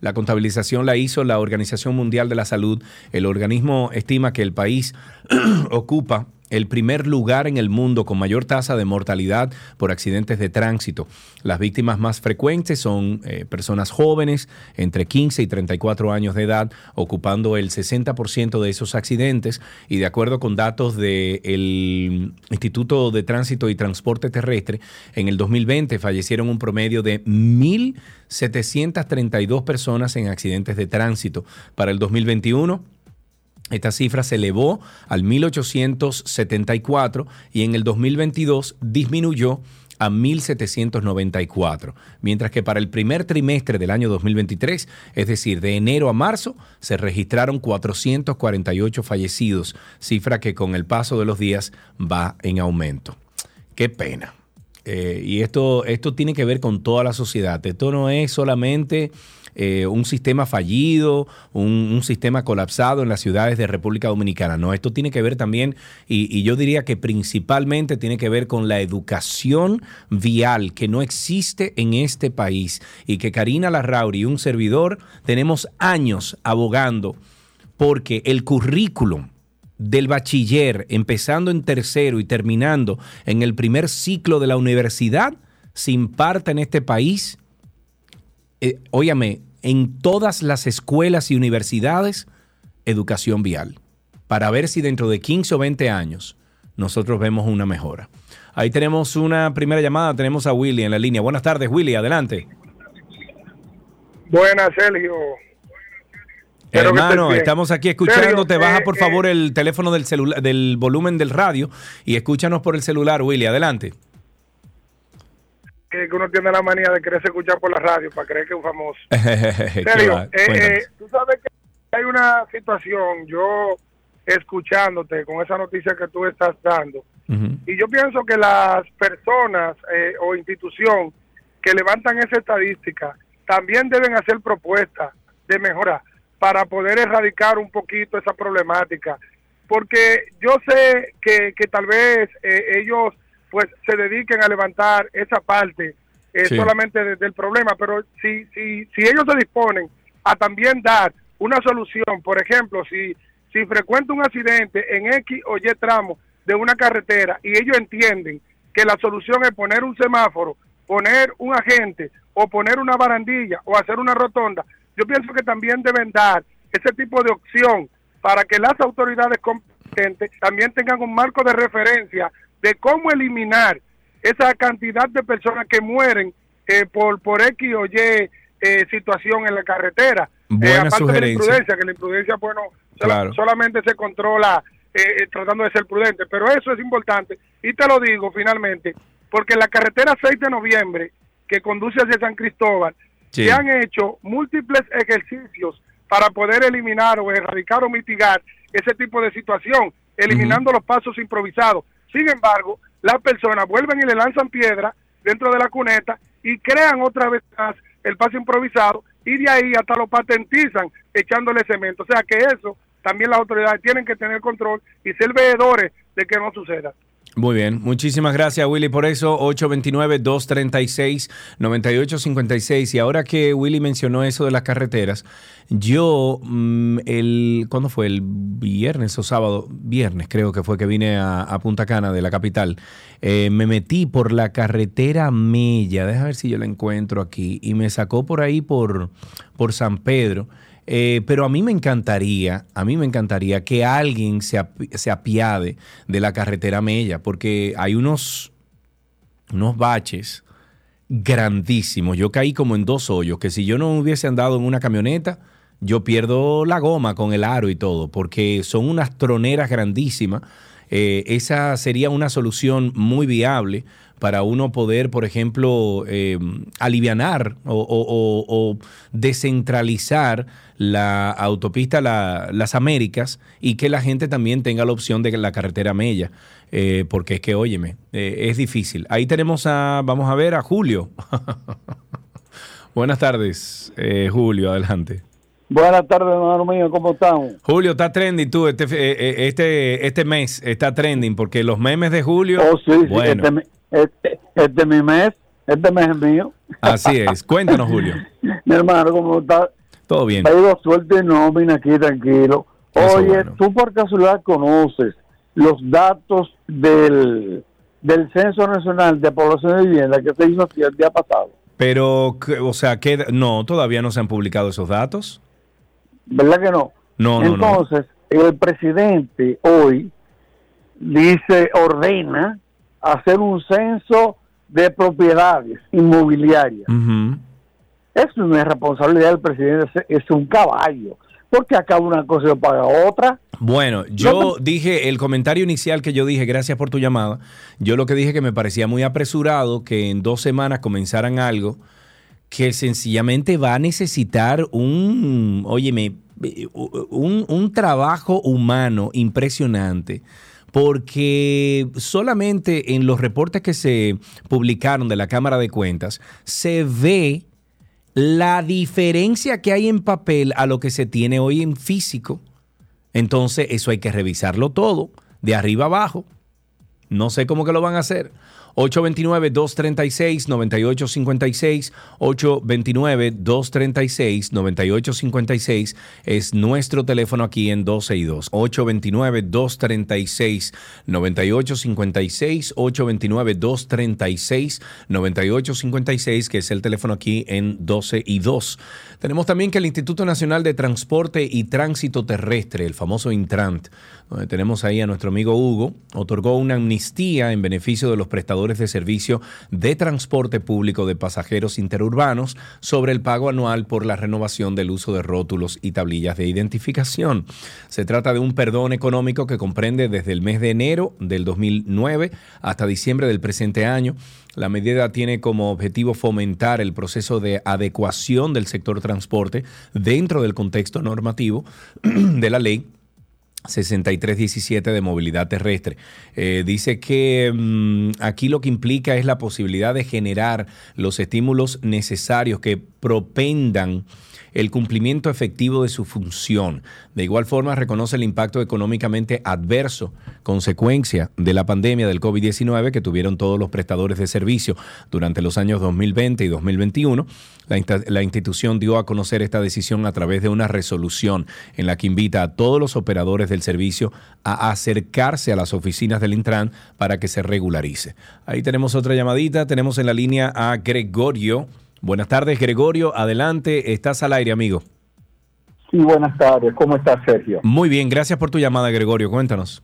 La contabilización la hizo la Organización Mundial de la Salud. El organismo estima que el país ocupa el primer lugar en el mundo con mayor tasa de mortalidad por accidentes de tránsito. Las víctimas más frecuentes son eh, personas jóvenes entre 15 y 34 años de edad, ocupando el 60% de esos accidentes y de acuerdo con datos del Instituto de Tránsito y Transporte Terrestre, en el 2020 fallecieron un promedio de 1.732 personas en accidentes de tránsito. Para el 2021, esta cifra se elevó al 1874 y en el 2022 disminuyó a 1794, mientras que para el primer trimestre del año 2023, es decir, de enero a marzo, se registraron 448 fallecidos, cifra que con el paso de los días va en aumento. Qué pena. Eh, y esto, esto tiene que ver con toda la sociedad. Esto no es solamente eh, un sistema fallido, un, sistema colapsado en las ciudades de República Dominicana. No, esto tiene que ver también, y, y yo diría que principalmente tiene que ver con la educación vial que no existe en este país y que Karina Larrauri y un servidor tenemos años abogando porque el currículum del bachiller, empezando en tercero y terminando en el primer ciclo de la universidad, se imparta en este país, eh, óyame, en todas las escuelas y universidades, educación vial, para ver si dentro de 15 o 20 años nosotros vemos una mejora. Ahí tenemos una primera llamada, tenemos a Willy en la línea. Buenas tardes, Willy, adelante. Buenas, Sergio. Hermano, estamos aquí escuchándote. Sergio, Baja eh, por favor el teléfono del celular, del volumen del radio y escúchanos por el celular, Willy. Adelante. Que uno tiene la manía de quererse escuchar por la radio para creer que es un famoso. ¿Qué Sergio, va? eh, eh, tú sabes que hay una situación, yo escuchándote con esa noticia que tú estás dando, y yo pienso que las personas eh, o institución que levantan esa estadística también deben hacer propuestas de mejora para poder erradicar un poquito esa problemática. Porque yo sé que, que tal vez eh, ellos pues se dediquen a levantar esa parte eh, Sí. solamente de- del problema, pero si, si, si ellos se disponen a también dar una solución, por ejemplo, si, si frecuenta un accidente en X o Y tramo de una carretera y ellos entienden que la solución es poner un semáforo, poner un agente o poner una barandilla o hacer una rotonda, yo pienso que también deben dar ese tipo de opción para que las autoridades competentes también tengan un marco de referencia de cómo eliminar esa cantidad de personas que mueren eh, por, por X o Y eh, situación en la carretera. Buena Eh, aparte de la sugerencia. imprudencia, que la imprudencia, bueno, Claro. solamente se controla eh, eh, tratando de ser prudente, pero eso es importante. Y te lo digo finalmente, porque en la carretera 6 de noviembre, que conduce hacia San Cristóbal, Sí. se han hecho múltiples ejercicios para poder eliminar o erradicar o mitigar ese tipo de situación, eliminando los pasos improvisados. Sin embargo, las personas vuelven y le lanzan piedra dentro de la cuneta y crean otra vez más el paso improvisado y de ahí hasta lo patentizan echándole cemento. O sea que eso también las autoridades tienen que tener control y ser veedores de que no suceda. Muy bien, muchísimas gracias Willy por eso, 829-236-9856. Y ahora que Willy mencionó eso de las carreteras, yo, mm, el, ¿cuándo fue? El viernes o sábado, viernes creo que fue que vine a, Punta Cana de la capital, eh, me metí por la carretera Mella, déjame ver si yo la encuentro aquí, y me sacó por ahí por, por San Pedro. Eh, pero a mí me encantaría, a mí me encantaría que alguien se, se apiade de la carretera Mella, porque hay unos, unos baches grandísimos. Yo caí como en dos hoyos, que si yo no hubiese andado en una camioneta, yo pierdo la goma con el aro y todo, porque son unas troneras grandísimas. Eh, esa sería una solución muy viable para uno poder, por ejemplo, eh, alivianar o, descentralizar la autopista la- Las Américas y que la gente también tenga la opción de la carretera Mella, eh, porque es que, óyeme, eh, es difícil. Ahí tenemos a, vamos a ver, a Julio. Buenas tardes, Julio, adelante. Buenas tardes, hermano mío, ¿cómo estamos? Julio, está trending tú, este, eh, eh, este, este mes está trending, porque los memes de Julio, Oh, sí, sí, bueno, este, este, este es mi mes, este mes es mío. así es. Cuéntanos, Julio. Mi hermano, ¿cómo está? Todo bien. Ha ido suerte y nómina aquí, tranquilo. Eso Oye, bueno. tú por casualidad conoces los datos del, del Censo Nacional de Población de Vivienda que se hizo el día pasado. Pero, ¿qué- o sea, que no, todavía no se han publicado esos datos. ¿Verdad que no? No, no, no. Entonces, el presidente hoy dice, ordena hacer un censo de propiedades inmobiliarias. Ujú. Eso no es responsabilidad del presidente, es- un caballo. Porque acaba una cosa y paga otra. Bueno, yo dije, el comentario inicial que yo dije, gracias por tu llamada, yo lo que dije que me parecía muy apresurado que en dos semanas comenzaran algo que sencillamente va a necesitar un, óyeme, un, un trabajo humano impresionante. Porque solamente en los reportes que se publicaron de la Cámara de Cuentas se ve la diferencia que hay en papel a lo que se tiene hoy en físico. Entonces, eso hay que revisarlo todo, de arriba abajo. No sé cómo que lo van a hacer. 829-236-9856, 829-236-9856 es nuestro teléfono aquí en 12 y 2. 829-236-9856, 829-236-9856, que es el teléfono aquí en 12 y 2. Tenemos también que el Instituto Nacional de Transporte y Tránsito Terrestre, el famoso Intrant, tenemos ahí a nuestro amigo Hugo, otorgó una amnistía en beneficio de los prestadores de servicio de transporte público de pasajeros interurbanos sobre el pago anual por la renovación del uso de rótulos y tablillas de identificación. Se trata de un perdón económico que comprende desde el mes de enero del 2009 hasta diciembre del presente año. La medida tiene como objetivo fomentar el proceso de adecuación del sector transporte dentro del contexto normativo de la ley 6317 de movilidad terrestre. Eh, dice que mm, aquí lo que implica es la posibilidad de generar los estímulos necesarios que propendan el cumplimiento efectivo de su función. De igual forma, reconoce el impacto económicamente adverso, consecuencia de la pandemia del COVID-19 que tuvieron todos los prestadores de servicio durante los años 2020 y 2021. La, la, institución dio a conocer esta decisión a través de una resolución en la que invita a todos los operadores del servicio a acercarse a las oficinas del Intran para que se regularice. Ahí tenemos otra llamadita, tenemos en la línea a Gregorio. Buenas tardes, Gregorio. Adelante, estás al aire, amigo. Sí, buenas tardes. ¿Cómo estás, Sergio? Muy bien, gracias por tu llamada, Gregorio. Cuéntanos.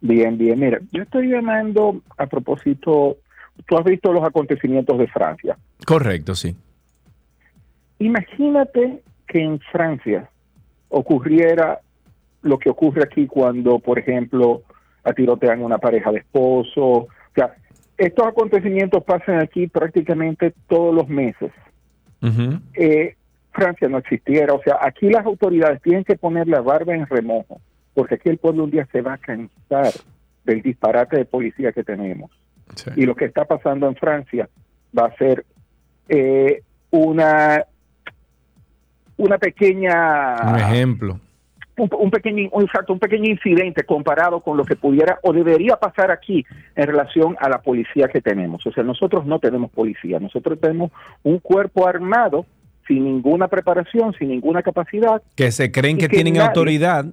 Bien, bien. Mira, yo estoy llamando a propósito, tú has visto los acontecimientos de Francia. Correcto, sí. Imagínate que en Francia ocurriera lo que ocurre aquí cuando, por ejemplo, atirotean una pareja de esposo. Estos acontecimientos pasan aquí prácticamente todos los meses. eh, Francia no existiera. O sea, aquí las autoridades tienen que poner la barba en remojo, porque aquí el pueblo un día se va a cansar del disparate de policía que tenemos. Sí. Y lo que está pasando en Francia va a ser eh, una una pequeña un ejemplo un, un, pequeño un, un pequeño incidente comparado con lo que pudiera o debería pasar aquí en relación a la policía que tenemos. O sea, nosotros no tenemos policía, nosotros tenemos un cuerpo armado sin ninguna preparación, sin ninguna capacidad. Que se creen que, que, tienen nadie, autoridad.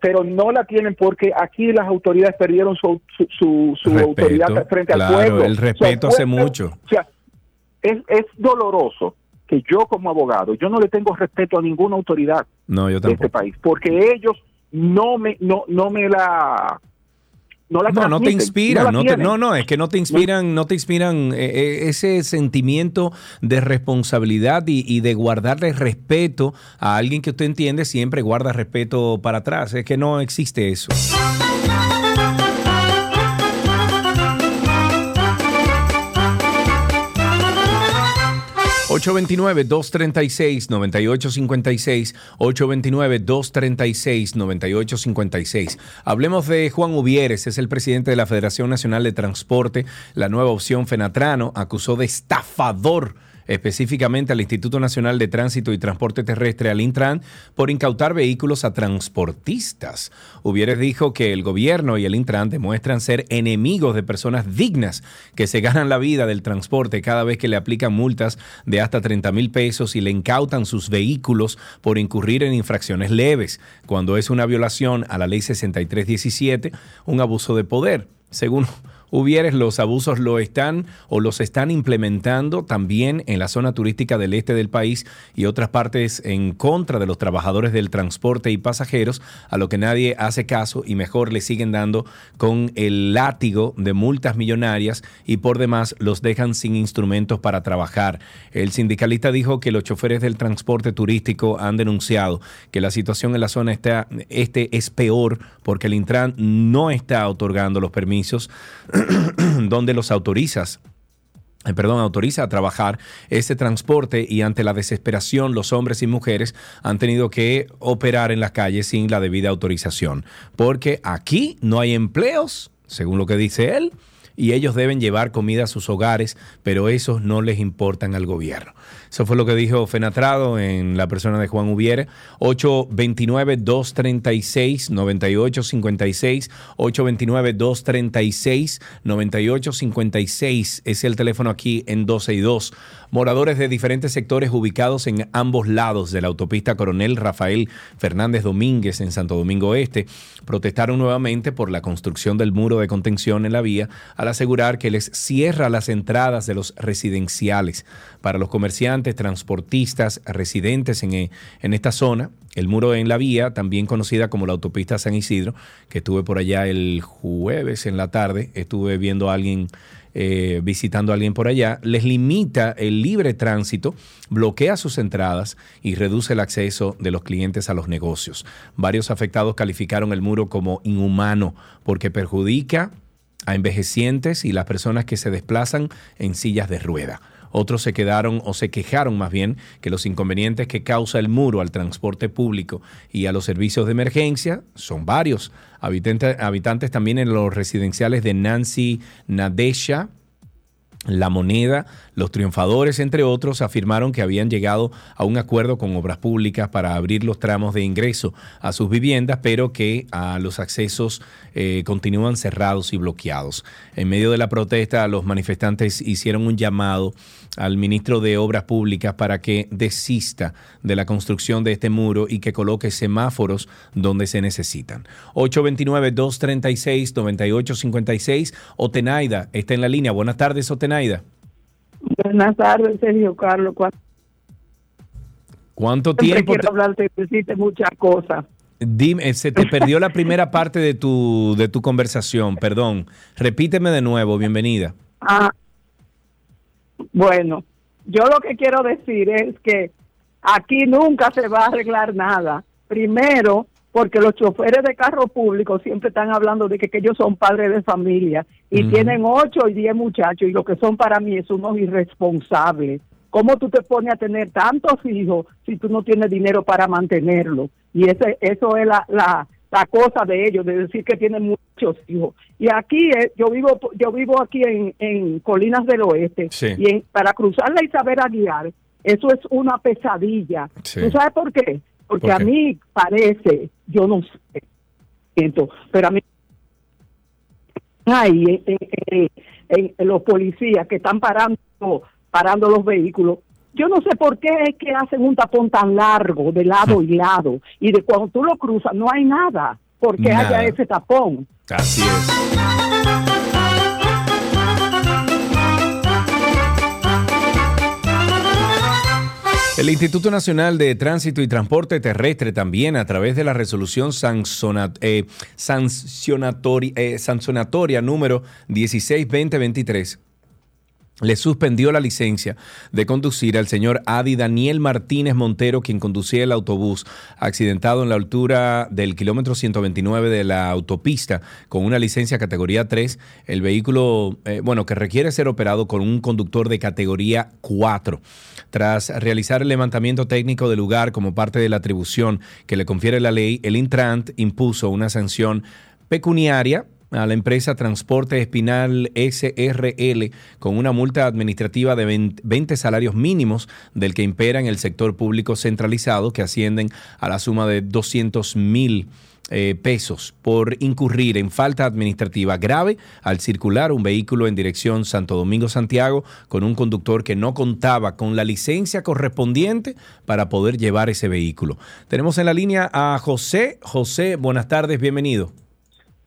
Pero no la tienen porque aquí las autoridades perdieron su, su, su, su respeto, autoridad frente claro, al pueblo. El respeto o sea, hace pueblo, mucho. O sea, es, es doloroso que yo como abogado, yo no le tengo respeto a ninguna autoridad no, yo de este país, porque ellos no me, no, no me la no, la no, no te inspiran, no, no, te, no, no, es que no te inspiran, no te inspiran eh, ese sentimiento de responsabilidad y, y, de guardarle respeto a alguien que usted entiende siempre guarda respeto para atrás, es que no existe eso. 829-236-9856, 829-236-9856. Hablemos de Juan Uvieres, es el presidente de la Federación Nacional de Transporte. La nueva opción Fenatrano acusó de estafador específicamente al Instituto Nacional de Tránsito y Transporte Terrestre, al Intran, por incautar vehículos a transportistas. Hubieres dijo que el gobierno y el Intran demuestran ser enemigos de personas dignas que se ganan la vida del transporte cada vez que le aplican multas de hasta 30 mil pesos y le incautan sus vehículos por incurrir en infracciones leves, cuando es una violación a la ley 6317, un abuso de poder. Según Hubieres, los abusos lo están o los están implementando también en la zona turística del este del país y otras partes en contra de los trabajadores del transporte y pasajeros, a lo que nadie hace caso y mejor le siguen dando con el látigo de multas millonarias y por demás los dejan sin instrumentos para trabajar. El sindicalista dijo que los choferes del transporte turístico han denunciado que la situación en la zona está, este es peor porque el Intran no está otorgando los permisos donde los autorizas eh, perdón, autoriza a trabajar ese transporte y ante la desesperación los hombres y mujeres han tenido que operar en las calles sin la debida autorización. Porque aquí no hay empleos, según lo que dice él, y ellos deben llevar comida a sus hogares, pero esos no les importan al gobierno. Eso fue lo que dijo Fenatrado en la persona de Juan Ubiere. 829-236-9856. 829-236-9856 es el teléfono aquí en 12 y 2. Moradores de diferentes sectores ubicados en ambos lados de la autopista Coronel Rafael Fernández Domínguez en Santo Domingo Este protestaron nuevamente por la construcción del muro de contención en la vía al asegurar que les cierra las entradas de los residenciales para los comerciantes, transportistas, residentes en, en esta zona. El muro en la vía, también conocida como la autopista San Isidro, que estuve por allá el jueves en la tarde, estuve viendo a alguien eh, visitando a alguien por allá, les limita el libre tránsito, bloquea sus entradas y reduce el acceso de los clientes a los negocios. Varios afectados calificaron el muro como inhumano porque perjudica a envejecientes y las personas que se desplazan en sillas de rueda. Otros se quedaron o se quejaron más bien que los inconvenientes que causa el muro al transporte público y a los servicios de emergencia son varios. Habitantes, también en los residenciales de Nancy Nadesha, la Moneda, los triunfadores, entre otros, afirmaron que habían llegado a un acuerdo con obras públicas para abrir los tramos de ingreso a sus viviendas, pero que a los accesos eh, continúan cerrados y bloqueados. En medio de la protesta, los manifestantes hicieron un llamado al ministro de Obras Públicas para que desista de la construcción de este muro y que coloque semáforos donde se necesitan. 829-236-9856. Otenaida está en la línea. Buenas tardes, Otenaida. Buenas tardes, Sergio Carlos. ¿Cuánto Siempre tiempo? quiero hablarte, decirte muchas cosas. Dime, se te perdió la primera parte de tu, de tu conversación, perdón. Repíteme de nuevo, bienvenida. Ah, bueno, yo lo que quiero decir es que aquí nunca se va a arreglar nada. Primero, porque los choferes de carro público siempre están hablando de que, que ellos son padres de familia y tienen ocho y diez muchachos y lo que son para mí es unos irresponsables. ¿Cómo tú te pones a tener tantos hijos si tú no tienes dinero para mantenerlos? Y ese, eso es la, la, la cosa de ellos, de decir que tienen muchos hijos. Y aquí, eh, yo vivo yo vivo aquí en, en Colinas del Oeste Sí. y en- para cruzar la Isabel Aguiar, eso es una pesadilla. Sí. ¿Tú sabes por qué? Porque ¿Por a mí parece, yo no sé, siento, pero a mí hay en- en- en los policías que están parando parando los vehículos. Yo no sé por qué es que hacen un tapón tan largo de lado y lado y de cuando tú lo cruzas no hay nada porque Nada. haya ese tapón. Así es. El Instituto Nacional de Tránsito y Transporte Terrestre también a través de la resolución eh, sancionatori- eh, sancionatoria número 16-2023 le suspendió la licencia de conducir al señor Adi Daniel Martínez Montero, quien conducía el autobús accidentado en la altura del kilómetro 129 de la autopista con una licencia categoría 3. El vehículo, eh, bueno, que requiere ser operado con un conductor de categoría 4. Tras realizar el levantamiento técnico del lugar como parte de la atribución que le confiere la ley, el Intrant impuso una sanción pecuniaria a la empresa Transporte Espinal SRL con una multa administrativa de 20 20 salarios mínimos del que impera en el sector público centralizado que ascienden a la suma de 200 mil eh, pesos por incurrir en falta administrativa grave al circular un vehículo en dirección Santo Domingo-Santiago con un conductor que no contaba con la licencia correspondiente para poder llevar ese vehículo. Tenemos en la línea a José. José, buenas tardes, bienvenido.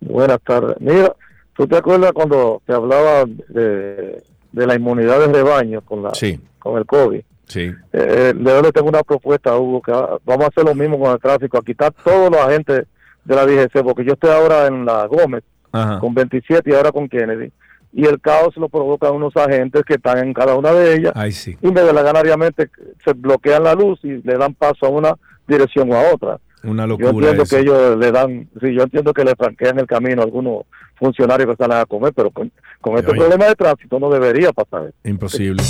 Buenas tardes. Mira, ¿tú te acuerdas cuando te hablaba de, de la inmunidad de rebaño con, la, con el COVID? Sí. Eh, le tengo una propuesta, Hugo, que va- vamos a hacer lo mismo con el tráfico, a quitar todos los agentes de la DGC, porque yo estoy ahora en la Gómez Ajá. con 27 y ahora con Kennedy, y el caos lo provocan unos agentes que están en cada una de ellas, Ay, sí. y ganariamente se bloquean la luz y le dan paso a una dirección o a otra. Una Yo locura. entiendo eso. que ellos le dan, sí, yo entiendo que le franquean el camino a algunos funcionarios que salen a comer, pero con, con este Oye. problema de tránsito no debería pasar. Imposible.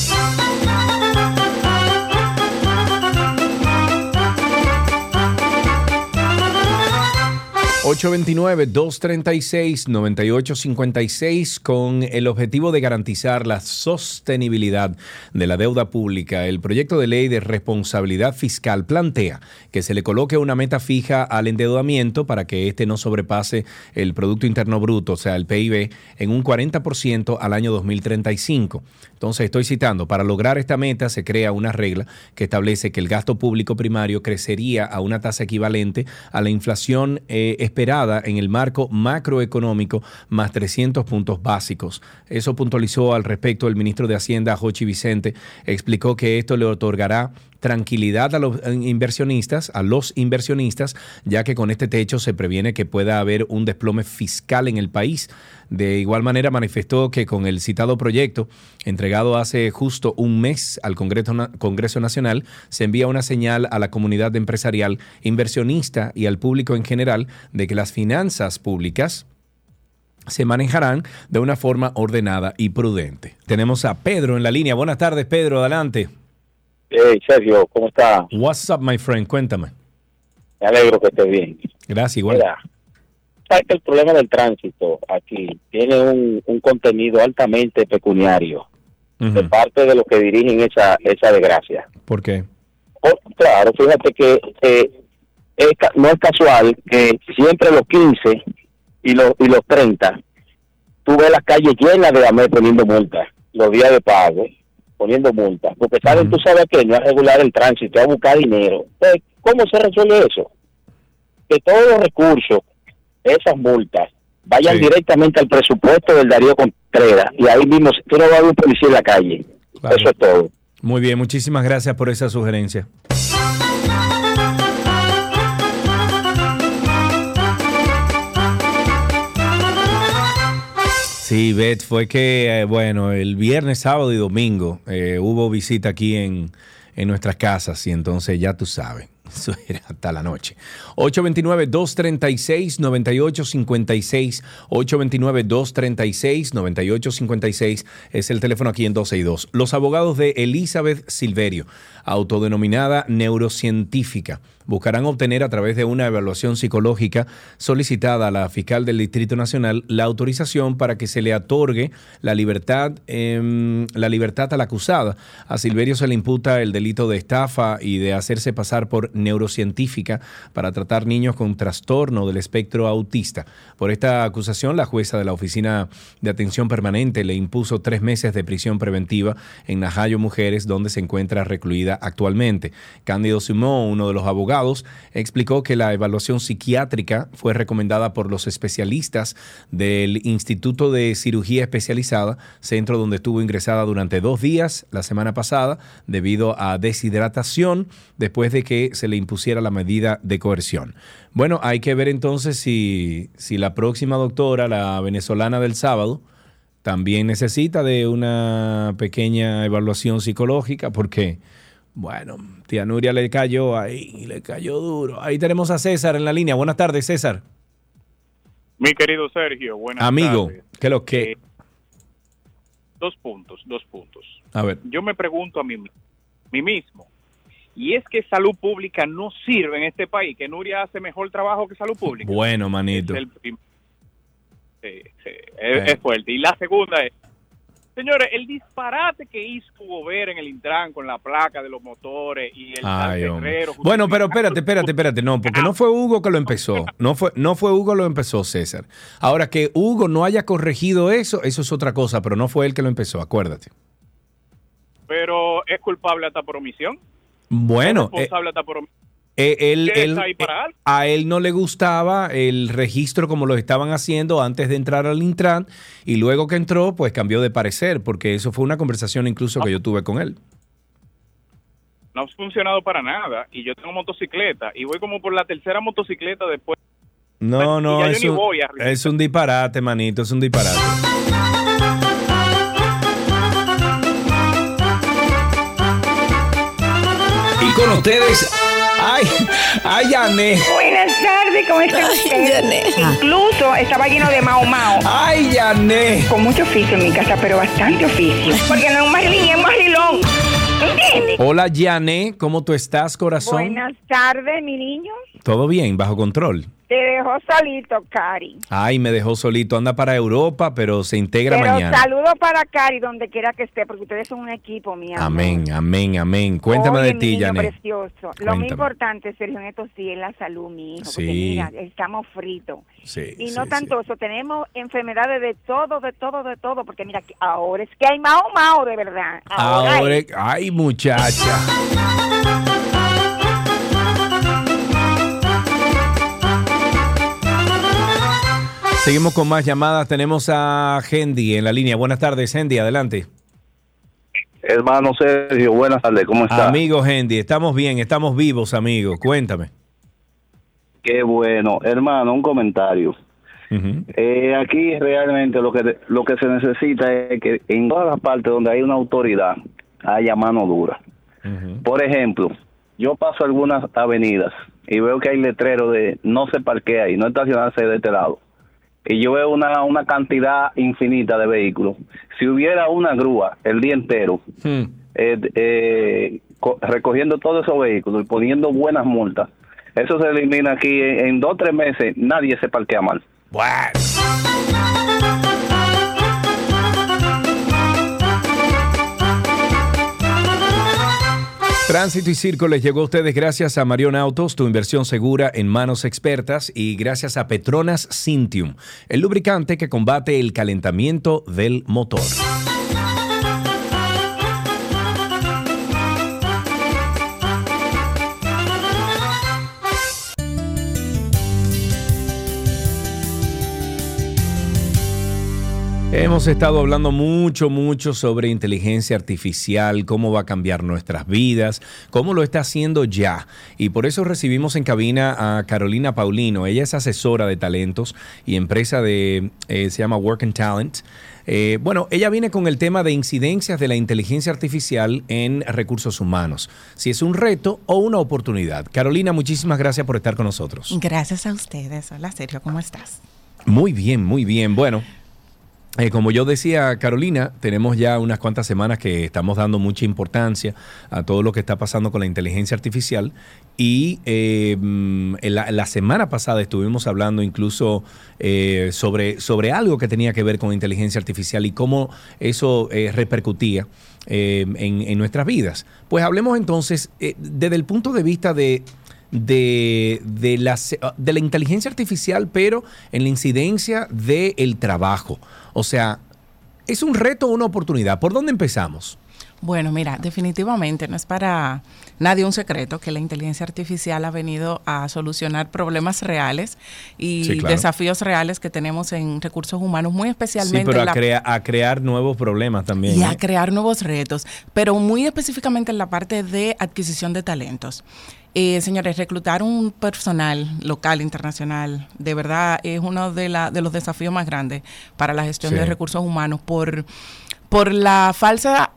829-236-9856 con el objetivo de garantizar la sostenibilidad de la deuda pública. El proyecto de ley de responsabilidad fiscal plantea que se le coloque una meta fija al endeudamiento para que éste no sobrepase el Producto Interno Bruto, o sea, el PIB, en un 40% al año 2035. Entonces, estoy citando, para lograr esta meta se crea una regla que establece que el gasto público primario crecería a una tasa equivalente a la inflación eh, esperada en el marco macroeconómico más 300 puntos básicos. Eso puntualizó al respecto el ministro de Hacienda, Jochi Vicente, explicó que esto le otorgará tranquilidad a los eh, inversionistas, a los inversionistas, ya que con este techo se previene que pueda haber un desplome fiscal en el país. De igual manera manifestó que con el citado proyecto, entregado hace justo un mes al Congreso, Congreso Nacional, se envía una señal a la comunidad empresarial, inversionista y al público en general de que las finanzas públicas se manejarán de una forma ordenada y prudente. Tenemos a Pedro en la línea. Buenas tardes, Pedro, adelante. Hey, Sergio, ¿cómo está? What's up, my friend? Cuéntame. Me alegro que esté bien. Gracias, igual. Mira, sabes que el problema del tránsito aquí tiene un, un contenido altamente pecuniario de parte de los que dirigen esa, esa desgracia. ¿Por qué? Oh, claro, fíjate que eh, es no es casual que siempre los 15 y los, y los 30, tú ves las calles llenas de AME poniendo multas, los días de pago, poniendo multas, porque saben, tú sabes que no es regular el tránsito, es buscar dinero. Entonces, ¿cómo se resuelve eso? Que todos los recursos, esas multas, vayan directamente al presupuesto del Darío Contreras y ahí mismo tú no vas a ver un policía en la calle. Eso es todo. Muy bien, muchísimas gracias por esa sugerencia. Sí, Beth, fue que, eh, bueno, el viernes, sábado y domingo eh, hubo visita aquí en, en nuestras casas y entonces ya tú sabes, eso era hasta la noche. 829-236-9856, 829-236-9856 es el teléfono aquí en 12 y 2. Los abogados de Elizabeth Silverio, autodenominada neurocientífica, buscarán obtener a través de una evaluación psicológica solicitada a la fiscal del Distrito Nacional la autorización para que se le otorgue la libertad, em, la libertad a la acusada. A Silverio se le imputa el delito de estafa y de hacerse pasar por neurocientífica para tratar niños con trastorno del espectro autista. Por esta acusación, la jueza de la Oficina de Atención Permanente le impuso tres meses de prisión preventiva en Najayo Mujeres, donde se encuentra recluida actualmente. Cándido Simón, uno de los abogados, explicó que la evaluación psiquiátrica fue recomendada por los especialistas del Instituto de Cirugía Especializada, centro donde estuvo ingresada durante dos días la semana pasada debido a deshidratación después de que se le impusiera la medida de coerción. Bueno, hay que ver entonces si, si la próxima doctora, la venezolana del sábado, también necesita de una pequeña evaluación psicológica porque... Bueno, tía Nuria le cayó ahí, le cayó duro. Ahí tenemos a César en la línea. Buenas tardes, César. Mi querido Sergio, buenas Amigo, tardes. ¿qué lo que? Dos puntos, dos puntos. A ver. Yo me pregunto a mí, mi- mí mismo, y es que salud pública no sirve en este país, que Nuria hace mejor trabajo que salud pública. Bueno, manito. Es, el es fuerte. Y la segunda es, señores, el disparate que hizo Hugo Vera en el Intran con la placa de los motores y el Ay. Terrero Bueno, pero espérate, espérate, espérate. No, porque no fue Hugo que lo empezó. No fue, no fue Hugo que lo empezó, César. Ahora, que Hugo no haya corregido eso, eso es otra cosa, pero no fue él que lo empezó, acuérdate. pero es culpable hasta por omisión. Bueno, Es eh, hasta por omisión. Eh, él, ¿Qué él- está ahí para algo? a él no le gustaba el registro como lo estaban haciendo antes de entrar al Intran y luego que entró, pues cambió de parecer, porque eso fue una conversación incluso que yo tuve con él. no ha funcionado para nada y yo tengo motocicleta y voy como por la tercera motocicleta después. No, no, es un, es un disparate, manito, es un disparate. Y con ustedes, ay, ay, Yané. Buenas tardes, ¿cómo está usted? Incluso estaba lleno de mao mao. ¡Ay, Yané! Con mucho oficio en mi casa, pero bastante oficio. Porque no es un marilín, es un. Hola, Yané, ¿cómo tú estás, corazón? Buenas tardes, mi niño. Todo bien, bajo control. Te dejó solito, Cari. Ay, me dejó solito. Anda para Europa, pero se integra Pero mañana. saludo para Cari donde quiera que esté, porque ustedes son un equipo, mi amor. Amén, amén, amén. Cuéntame Oye, de ti, niño Janet. precioso. Lo más importante, Sergio, en estos sí es la salud, mi hijo. Porque Sí. mira, estamos fritos. Sí, Y no sí. tanto eso, tenemos enfermedades de todo, de todo, de todo. Porque mira, que ahora es que hay mao mao de verdad. Ahora, Ahora, hay- ay, muchacha. Seguimos con más llamadas. Tenemos a Hendy en la línea. Buenas tardes, Hendy. Adelante. Hermano Sergio, buenas tardes, ¿cómo está? Amigo Hendy, estamos bien, estamos vivos, amigo. Cuéntame. Qué bueno. Hermano, un comentario. Eh, aquí realmente lo que lo que se necesita es que en todas las partes donde hay una autoridad haya mano dura. Por ejemplo, yo paso algunas avenidas y veo que hay letrero de no se parquea ahí, no estacionarse de este lado. Y yo veo una, una cantidad infinita de vehículos. Si hubiera una grúa el día entero Hmm. eh, eh, co- recogiendo todos esos vehículos y poniendo buenas multas, eso se elimina aquí en, en dos o tres meses, nadie se parquea mal. Tránsito y Circo les llegó a ustedes gracias a Marion Autos, tu inversión segura en manos expertas, y gracias a Petronas Cintium, el lubricante que combate el calentamiento del motor. Hemos estado hablando mucho, mucho sobre inteligencia artificial, cómo va a cambiar nuestras vidas, cómo lo está haciendo ya. Y por eso recibimos en cabina a Carolina Paulino. Ella es asesora de talentos y empresa de, eh, se llama Work and Talent. Eh, bueno, ella viene con el tema de incidencias de la inteligencia artificial en recursos humanos. Si es un reto o una oportunidad. Carolina, muchísimas gracias por estar con nosotros. Gracias a ustedes. Hola, Sergio, ¿cómo estás? Muy bien, muy bien. Bueno, eh, como yo decía, Carolina, tenemos ya unas cuantas semanas que estamos dando mucha importancia a todo lo que está pasando con la inteligencia artificial y eh, mm, la, semana pasada estuvimos hablando incluso eh, sobre, sobre algo que tenía que ver con inteligencia artificial y cómo eso eh, repercutía eh, en, nuestras vidas. Pues hablemos entonces eh, desde el punto de vista de de, de, la, de la inteligencia artificial, pero en la incidencia del trabajo. O sea, ¿es un reto o una oportunidad? ¿Por dónde empezamos? Bueno, mira, definitivamente no es para nadie un secreto que la inteligencia artificial ha venido a solucionar problemas reales y Sí, claro. desafíos reales que tenemos en recursos humanos, muy Sí, especialmente pero en a, la crea- a crear nuevos problemas también. y ¿eh? a crear nuevos retos, pero muy específicamente en la parte de adquisición de talentos. Eh, señores, reclutar un personal local, internacional, de verdad es uno de, la- de los desafíos más grandes para la gestión Sí. de recursos humanos por, por la falsa,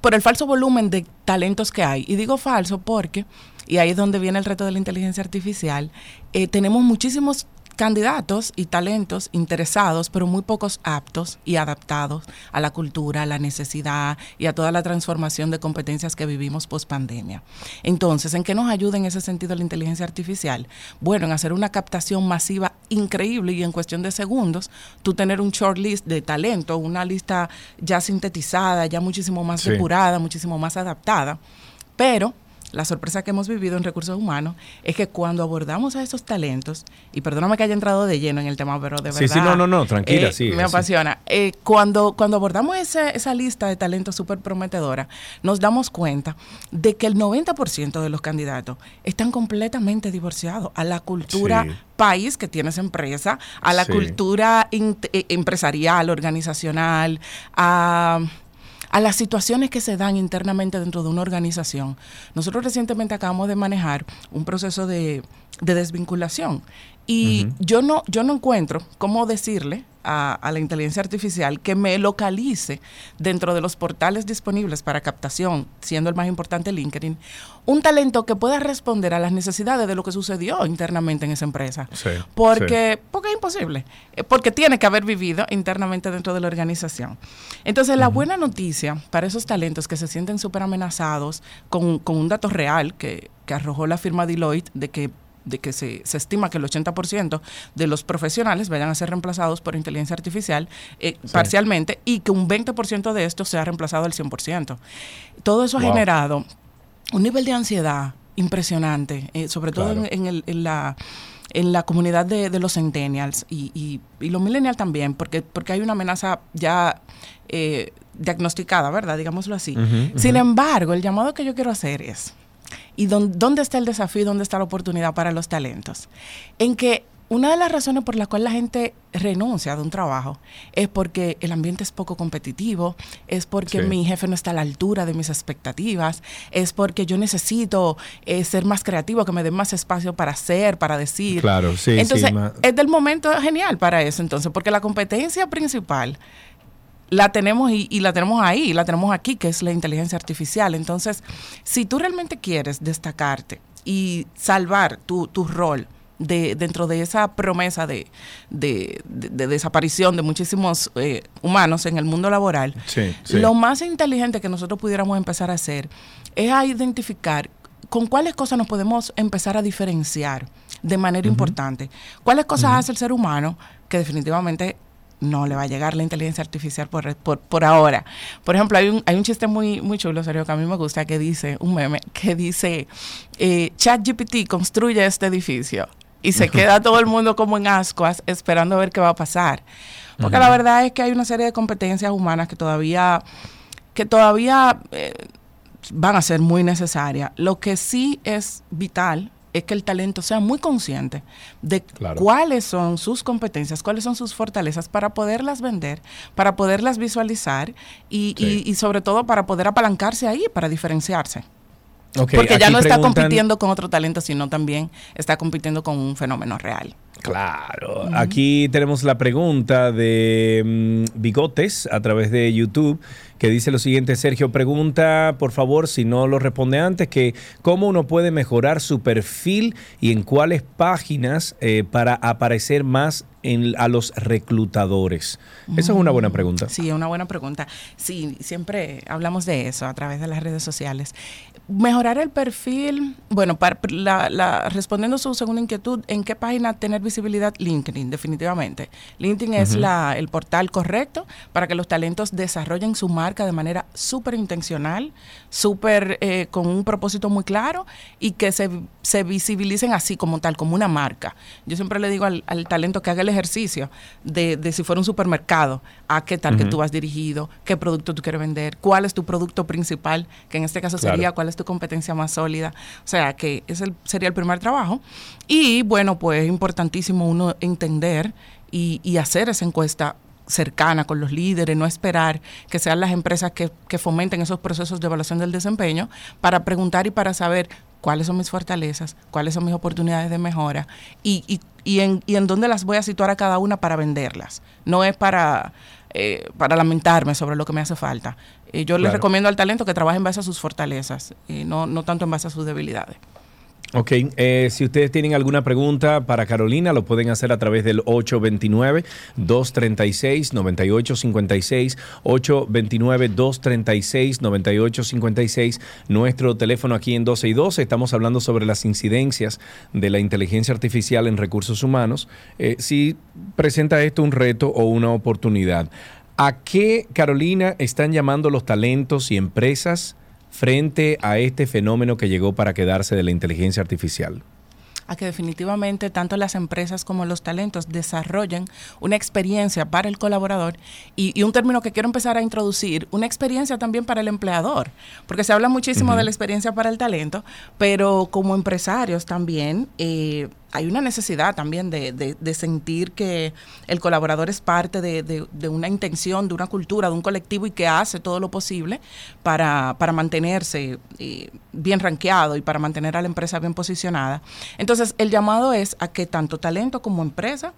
por el falso volumen de talentos que hay. Y digo falso porque, y ahí es donde viene el reto de la inteligencia artificial, eh, tenemos muchísimos candidatos y talentos interesados, pero muy pocos aptos y adaptados a la cultura, a la necesidad y a toda la transformación de competencias que vivimos post pandemia. Entonces, ¿en qué nos ayuda en ese sentido la inteligencia artificial? Bueno, en hacer una captación masiva increíble y en cuestión de segundos, tú tener un short list de talento, una lista ya sintetizada, ya muchísimo más Sí. depurada, muchísimo más adaptada, pero la sorpresa que hemos vivido en recursos humanos es que cuando abordamos a esos talentos, y perdóname que haya entrado de lleno en el tema, pero de Sí, verdad. sí, no, no, no, tranquila, eh, sí, Me sí. apasiona. Eh, cuando, cuando abordamos ese- esa lista de talentos súper prometedora, nos damos cuenta de que el 90% de los candidatos están completamente divorciados a la cultura Sí. país que tiene esa empresa, a la Sí. cultura eh, empresarial, organizacional, a a las situaciones que se dan internamente dentro de una organización. Nosotros recientemente acabamos de manejar un proceso de, de desvinculación. Y yo no yo no encuentro cómo decirle a, a la inteligencia artificial que me localice dentro de los portales disponibles para captación, siendo el más importante LinkedIn, un talento que pueda responder a las necesidades de lo que sucedió internamente en esa empresa. Sí, Porque, porque es imposible, eh, porque tiene que haber vivido internamente dentro de la organización. Entonces, la buena noticia para esos talentos que se sienten súper amenazados con, con un dato real que, que arrojó la firma Deloitte de que de que se, se estima que el 80% de los profesionales vayan a ser reemplazados por inteligencia artificial eh, parcialmente y que un 20% de esto sea reemplazado al 100%. Todo eso ha generado un nivel de ansiedad impresionante, eh, sobre todo Claro. en, en el- en la en la comunidad de, de los centennials y, y- y los millennials también, porque, porque hay una amenaza ya eh, diagnosticada, ¿verdad? Digámoslo así. Sin embargo, el llamado que yo quiero hacer es, ¿y dón- dónde está el desafío y dónde está la oportunidad para los talentos? En que una de las razones por las cuales la gente renuncia de un trabajo es porque el ambiente es poco competitivo, es porque Sí. mi jefe no está a la altura de mis expectativas, es porque yo necesito eh, ser más creativo, que me den más espacio para hacer, para decir. Claro, sí, sí, Entonces, ma- es del momento genial para eso, entonces, porque la competencia principal la tenemos y, y la tenemos ahí, la tenemos aquí, que es la inteligencia artificial. Entonces, si tú realmente quieres destacarte y salvar tu, tu rol de, dentro de esa promesa de, de- de- de desaparición de muchísimos eh, humanos en el mundo laboral, Sí, sí. lo más inteligente que nosotros pudiéramos empezar a hacer es a identificar con cuáles cosas nos podemos empezar a diferenciar de manera importante. ¿Cuáles cosas hace el ser humano que definitivamente no le va a llegar la inteligencia artificial por, por, por ahora? Por ejemplo, hay un, hay un chiste muy, muy chulo, serio, que a mí me gusta, que dice, un meme, que dice, eh, ChatGPT construye este edificio. Y se queda todo el mundo como en ascuas esperando a ver qué va a pasar. Porque la verdad es que hay una serie de competencias humanas que todavía, que todavía eh, van a ser muy necesarias. Lo que sí es vital es que el talento sea muy consciente de cuáles son sus competencias, cuáles son sus fortalezas para poderlas vender, para poderlas visualizar y, y- y sobre todo para poder apalancarse ahí, para diferenciarse. Porque ya no está preguntan- compitiendo con otro talento, sino también está compitiendo con un fenómeno real. Claro. Aquí tenemos la pregunta de mm, Bigotes a través de YouTube que dice lo siguiente, Sergio pregunta, por favor, si no lo responde antes, que cómo uno puede mejorar su perfil y en cuáles páginas eh, para aparecer más en, a los reclutadores. Esa es una buena pregunta. Sí, es una buena pregunta. Sí, siempre hablamos de eso a través de las redes sociales. Mejorar el perfil, bueno, para, la, la- respondiendo a su segunda inquietud, ¿en qué página tener visibilidad? LinkedIn, definitivamente. LinkedIn es la, el portal correcto para que los talentos desarrollen su marca de manera súper intencional, súper eh, con un propósito muy claro y que se, se visibilicen así como tal, como una marca. Yo siempre le digo al, al talento que haga el ejercicio de, de si fuera un supermercado, a qué tal que tú vas dirigido, qué producto tú quieres vender, cuál es tu producto principal, que en este caso Claro. sería cuál es tu competencia más sólida. O sea, que ese sería el primer trabajo. Y bueno, pues es importantísimo uno entender y, hacer esa encuesta cercana con los líderes, no esperar que sean las empresas que, fomenten esos procesos de evaluación del desempeño para preguntar y para saber cuáles son mis fortalezas, cuáles son mis oportunidades de mejora y en dónde las voy a situar a cada una para venderlas. No es para, eh, para lamentarme sobre lo que me hace falta. Eh, yo les Claro. recomiendo al talento que trabaje en base a sus fortalezas, y no, no tanto en base a sus debilidades. Ok, eh, si ustedes tienen alguna pregunta para Carolina, lo pueden hacer a través del 829-236-9856, 829-236-9856, nuestro teléfono aquí en 12 y 12. Estamos hablando sobre las incidencias de la inteligencia artificial en recursos humanos. Eh, si presenta esto un reto o una oportunidad, ¿a qué, Carolina, están llamando los talentos y empresas? Frente a este fenómeno que llegó para quedarse de la inteligencia artificial? a que definitivamente tanto las empresas como los talentos desarrollen una experiencia para el colaborador. Y, y un término que quiero empezar a introducir, una experiencia también para el empleador, porque se habla muchísimo de la experiencia para el talento, pero como empresarios también eh, hay una necesidad también de, de- de sentir que el colaborador es parte de, una intención, de una cultura, de un colectivo y que hace todo lo posible para, para mantenerse eh, bien rankeado y para mantener a la empresa bien posicionada. Entonces, el llamado es a que tanto talento como empresa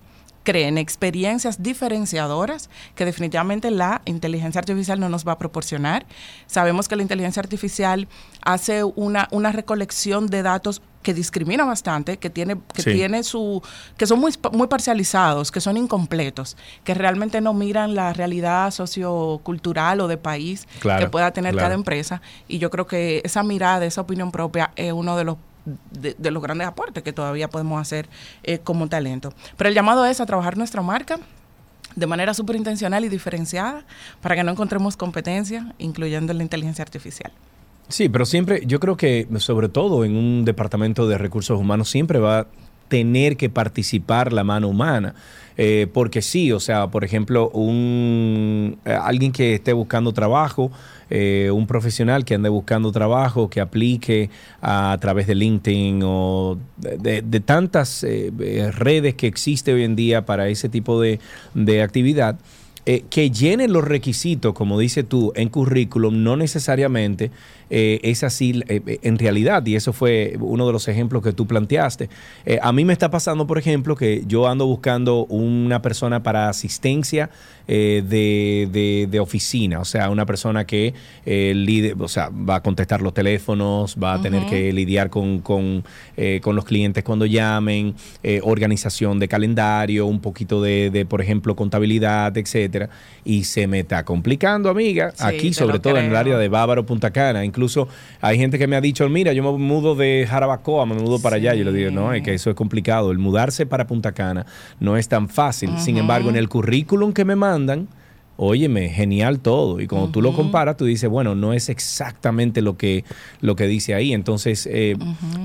creen experiencias diferenciadoras que definitivamente la inteligencia artificial no nos va a proporcionar. Sabemos que la inteligencia artificial hace una, una recolección de datos que discrimina bastante, que tiene, que Sí. tiene su, que son muy, muy parcializados, que son incompletos, que realmente no miran la realidad sociocultural o de país Claro, que pueda tener claro. cada empresa. Y yo creo que esa mirada, esa opinión propia es uno de los de, los grandes aportes que todavía podemos hacer eh, como talento. Pero el llamado es a trabajar nuestra marca de manera súper intencional y diferenciada para que no encontremos competencia, incluyendo la inteligencia artificial. Sí, pero siempre, yo creo que sobre todo en un departamento de recursos humanos siempre va a tener que participar la mano humana. Eh, porque sí, o sea, por ejemplo, un, eh, alguien que esté buscando trabajo, eh, un profesional que ande buscando trabajo, que aplique a, través de LinkedIn o de, tantas redes que existe hoy en día para ese tipo de, de actividad, que llene los requisitos, como dices tú, en currículum, no necesariamente eh, es así eh, eh, en realidad, y eso fue uno de los ejemplos que tú planteaste. a mí me está pasando, por ejemplo, que yo ando buscando una persona para asistencia de, de, oficina, o sea, una persona que o sea, va a contestar los teléfonos, va a tener que lidiar con, con, con, los clientes cuando llamen, organización de calendario, un poquito de, de, por ejemplo, contabilidad, etcétera, y se me está complicando, amiga, aquí, sobre todo en el área de Bávaro, Punta Cana, Incluso hay gente que me ha dicho, mira, yo me mudo de Jarabacoa, me mudo para allá. Yo le digo, no, es que eso es complicado. El mudarse para Punta Cana no es tan fácil. Sin embargo, en el currículum que me mandan, óyeme, genial todo. Y cuando tú lo comparas, tú dices, bueno, no es exactamente lo que, lo que dice ahí. Entonces, eh,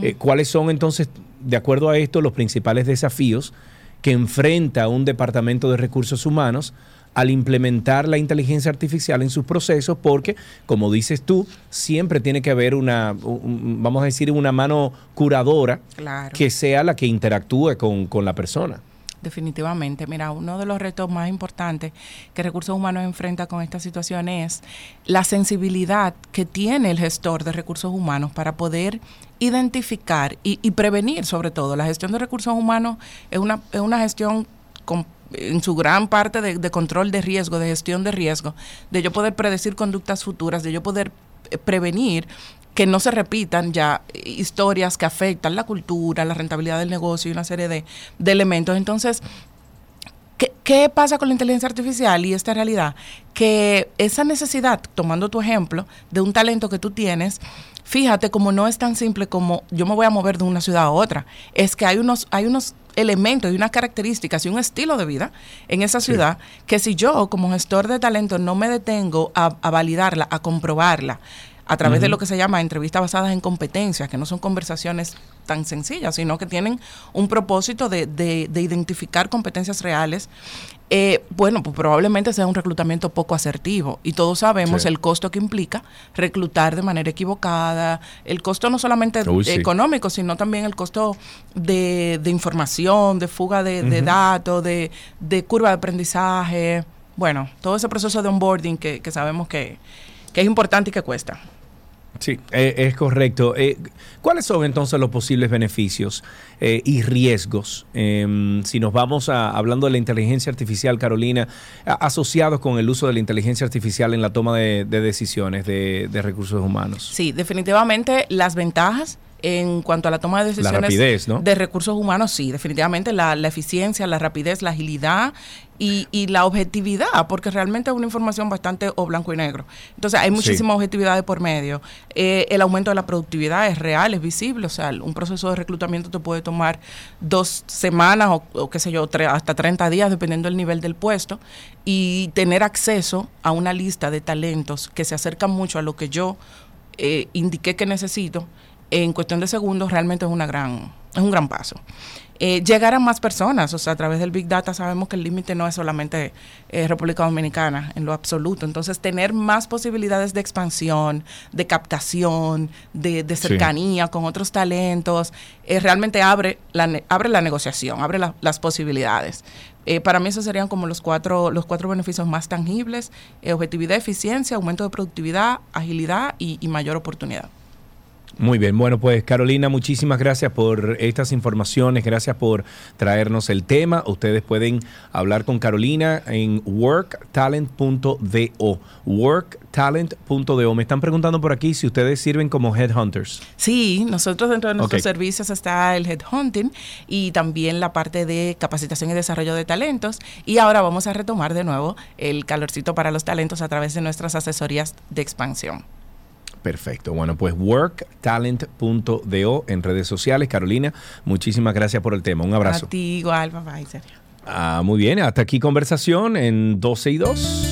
eh, ¿cuáles son entonces, de acuerdo a esto, los principales desafíos que enfrenta un departamento de recursos humanos al implementar la inteligencia artificial en sus procesos, porque, como dices tú, siempre tiene que haber una, vamos a decir, una mano curadora que sea la que interactúe con, con la persona. Definitivamente. Mira, uno de los retos más importantes que Recursos Humanos enfrenta con esta situación es la sensibilidad que tiene el gestor de recursos humanos para poder identificar y, y prevenir, sobre todo. La gestión de recursos humanos es una, es una gestión con en su gran parte de, control de riesgo, de gestión de riesgo, de yo poder predecir conductas futuras, de yo poder eh, prevenir que no se repitan ya historias que afectan la cultura, la rentabilidad del negocio y una serie de, elementos. Entonces, ¿qué, ¿qué, pasa con la inteligencia artificial y esta realidad? Que esa necesidad, tomando tu ejemplo, de un talento que tú tienes, fíjate como no es tan simple como yo me voy a mover de una ciudad a otra, es que hay unos, hay unos elementos y unas características y un estilo de vida en esa ciudad que si yo como gestor de talento no me detengo a, validarla, a comprobarla, a través de lo que se llama entrevistas basadas en competencias, que no son conversaciones tan sencillas, sino que tienen un propósito de, de, de identificar competencias reales eh, bueno, pues probablemente sea un reclutamiento poco asertivo. Y todos sabemos el costo que implica reclutar de manera equivocada, el costo no solamente económico, sino también el costo de, información, de fuga de, datos, de, curva de aprendizaje, bueno, todo ese proceso de onboarding que, que sabemos que, que es importante y que cuesta. Sí, eh, es correcto. Eh, ¿Cuáles son entonces los posibles beneficios eh, y riesgos, em, si nos vamos a, hablando de la inteligencia artificial, Carolina, asociados con el uso de la inteligencia artificial en la toma de, decisiones de, de recursos humanos? Sí, definitivamente las ventajas en cuanto a la toma de decisiones de recursos humanos, sí, definitivamente la, eficiencia, la rapidez, la agilidad y, y, la objetividad, porque realmente es una información bastante o blanco y negro. Entonces hay muchísima objetividad de por medio. Eh, el aumento de la productividad es real, es visible, o sea, un proceso de reclutamiento te puede tomar dos semanas o, o qué sé yo, hasta 30 días, dependiendo del nivel del puesto, y tener acceso a una lista de talentos que se acercan mucho a lo que yo eh, indiqué que necesito en cuestión de segundos realmente es una gran es un gran paso. Eh, llegar a más personas, o sea, a través del Big Data sabemos que el límite no es solamente eh, República Dominicana en lo absoluto, entonces tener más posibilidades de expansión, de captación, de, cercanía con otros talentos, eh, realmente abre la, abre la negociación, abre las posibilidades. para mí esos serían como los cuatro, los cuatro beneficios más tangibles, objetividad, eficiencia, aumento de productividad, agilidad y mayor oportunidad. Muy bien, bueno pues Carolina, muchísimas gracias por estas informaciones, gracias por traernos el tema. Ustedes pueden hablar con Carolina en worktalent.do. Worktalent.do. Me están preguntando por aquí si ustedes sirven como headhunters. Sí, nosotros dentro de nuestros servicios está el headhunting y también la parte de capacitación y desarrollo de talentos. Y ahora vamos a retomar de nuevo el calorcito para los talentos a través de nuestras asesorías de expansión. Perfecto. Bueno, pues worktalent.do en redes sociales. Carolina, muchísimas gracias por el tema. Un abrazo. A ti igual, Sergio. Ah, muy bien, hasta aquí conversación en 12 y 2.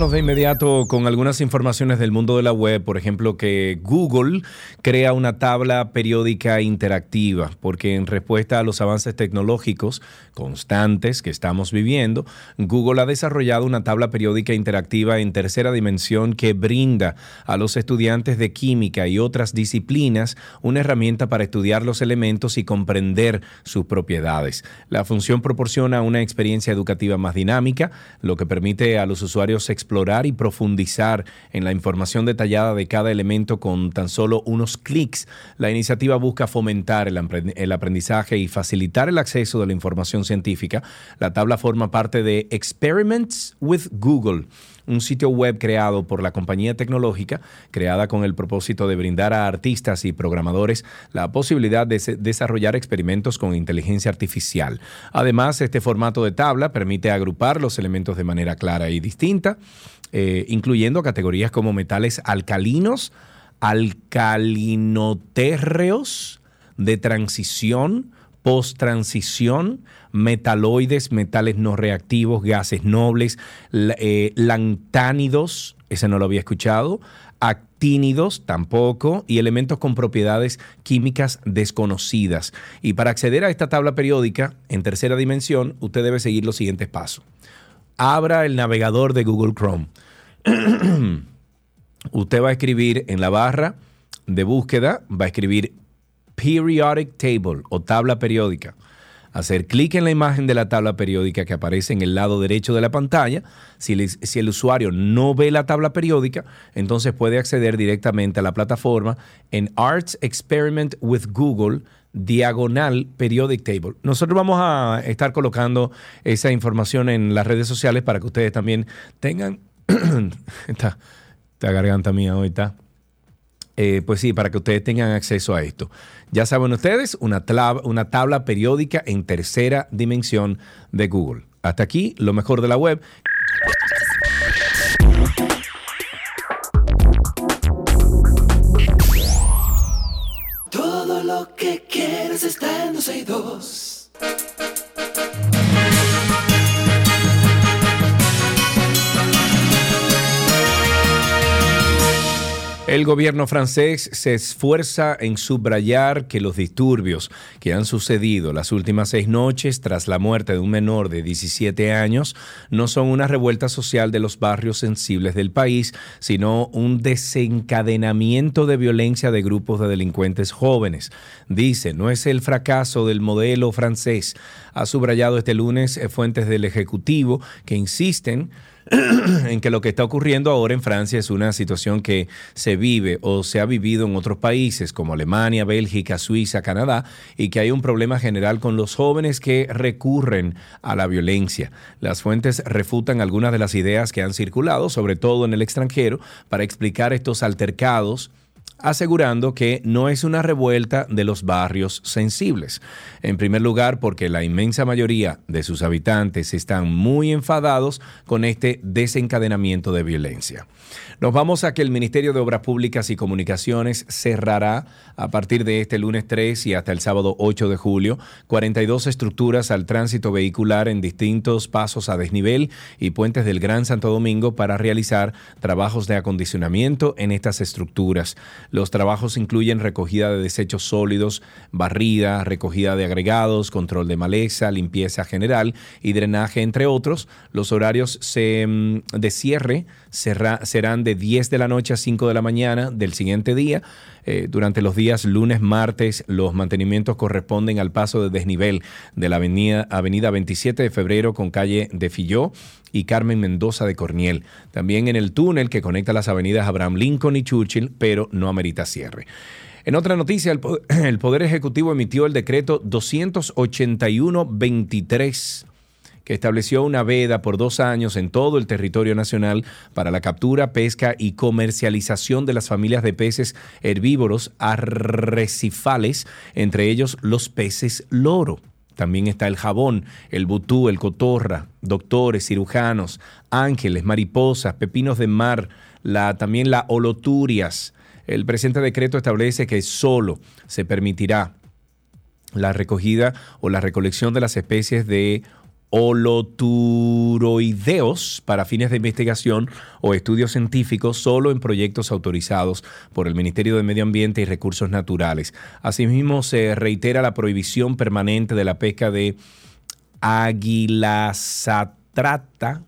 Vámonos de inmediato con algunas informaciones del mundo de la web. Por ejemplo, que Google crea una tabla periódica interactiva, porque en respuesta a los avances tecnológicos constantes que estamos viviendo, Google ha desarrollado una tabla periódica interactiva en tercera dimensión que brinda a los estudiantes de química y otras disciplinas una herramienta para estudiar los elementos y comprender sus propiedades. La función proporciona una experiencia educativa más dinámica, lo que permite a los usuarios explorar y profundizar en la información detallada de cada elemento con tan solo unos clics. La iniciativa busca fomentar el aprendizaje y facilitar el acceso de la información científica. La tabla forma parte de Experiments with Google un sitio web creado por la compañía tecnológica, creada con el propósito de brindar a artistas y programadores la posibilidad de desarrollar experimentos con inteligencia artificial. Además, este formato de tabla permite agrupar los elementos de manera clara y distinta, eh, incluyendo categorías como metales alcalinos, alcalinotérreos, de transición, post-transición, metaloides, metales no reactivos, gases nobles, eh, lantánidos, ese no lo había escuchado, actínidos tampoco y elementos con propiedades químicas desconocidas. Y para acceder a esta tabla periódica en tercera dimensión, usted debe seguir los siguientes pasos. Abra el navegador de Google Chrome. usted va a escribir en la barra de búsqueda, va a escribir periodic table o tabla periódica. Hacer clic en la imagen de la tabla periódica que aparece en el lado derecho de la pantalla. Si, el usuario no ve la tabla periódica, entonces puede acceder directamente a la plataforma en Arts Experiment with Google diagonal periodic table. Nosotros vamos a estar colocando esa información en las redes sociales para que ustedes también tengan... esta, esta garganta mía hoy está eh, pues sí, para que ustedes tengan acceso a esto. Ya saben ustedes, una, una tabla periódica en tercera dimensión de Google. Hasta aquí, lo mejor de la web. Todo lo que quieres está en 262. El gobierno francés se esfuerza en subrayar que los disturbios que han sucedido las últimas seis noches tras la muerte de un menor de 17 años no son una revuelta social de los barrios sensibles del país, sino un desencadenamiento de violencia de grupos de delincuentes jóvenes. Dice, no es el fracaso del modelo francés. Ha subrayado este lunes eh, fuentes del Ejecutivo que insisten en que lo que está ocurriendo ahora en Francia es una situación que se vive o se ha vivido en otros países como Alemania, Bélgica, Suiza, Canadá, y que hay un problema general con los jóvenes que recurren a la violencia. Las fuentes refutan algunas de las ideas que han circulado, sobre todo en el extranjero, para explicar estos altercados asegurando que no es una revuelta de los barrios sensibles. En primer lugar, porque la inmensa mayoría de sus habitantes están muy enfadados con este desencadenamiento de violencia. Nos vamos a que el Ministerio de Obras Públicas y Comunicaciones cerrará a partir de este lunes 3 y hasta el sábado 8 de julio 42 estructuras al tránsito vehicular en distintos pasos a desnivel y puentes del Gran Santo Domingo para realizar trabajos de acondicionamiento en estas estructuras. Los trabajos incluyen recogida de desechos sólidos, barrida, recogida de agregados, control de maleza, limpieza general y drenaje, entre otros. Los horarios mm, de cierre serán de 10 de la noche a 5 de la mañana del siguiente día. Eh, durante los días lunes, martes, los mantenimientos corresponden al paso de desnivel de la avenida, avenida 27 de febrero con calle de Filló y Carmen Mendoza de Corniel. También en el túnel que conecta las avenidas Abraham Lincoln y Churchill, pero no amerita cierre. En otra noticia, el el Poder Ejecutivo emitió el decreto 281-23 que estableció una veda por dos años en todo el territorio nacional para la captura, pesca y comercialización de las familias de peces herbívoros arrecifales, entre ellos los peces loro. También está el jabón, el butú, el cotorra, doctores, cirujanos, ángeles, mariposas, pepinos de mar, la, también la holoturias. El presente decreto establece que solo se permitirá la recogida o la recolección de las especies de holoturoideos para fines de investigación o estudios científicos solo en proyectos autorizados por el Ministerio de Medio Ambiente y Recursos Naturales. Asimismo, se reitera la prohibición permanente de la pesca de aguilasatrata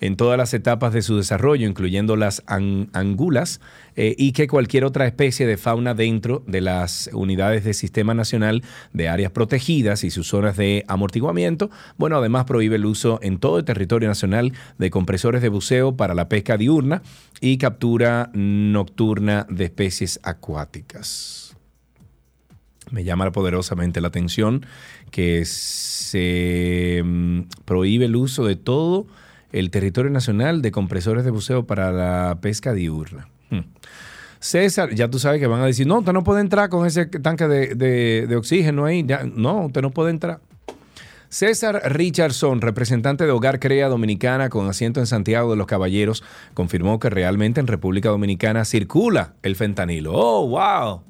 en todas las etapas de su desarrollo, incluyendo las angulas, eh, y que cualquier otra especie de fauna dentro de las unidades del Sistema Nacional de Áreas Protegidas y sus zonas de amortiguamiento. Bueno, además prohíbe el uso en todo el territorio nacional de compresores de buceo para la pesca diurna y captura nocturna de especies acuáticas. Me llama poderosamente la atención que se mm, prohíbe el uso de todo el territorio nacional de compresores de buceo para la pesca diurna. Hmm. César, ya tú sabes que van a decir, no, usted no puede entrar con ese tanque de, oxígeno ahí. no, usted no puede entrar. César Richardson, representante de Hogar Crea Dominicana con asiento en Santiago de los Caballeros, confirmó que realmente en República Dominicana circula el fentanilo. ¡Oh, wow!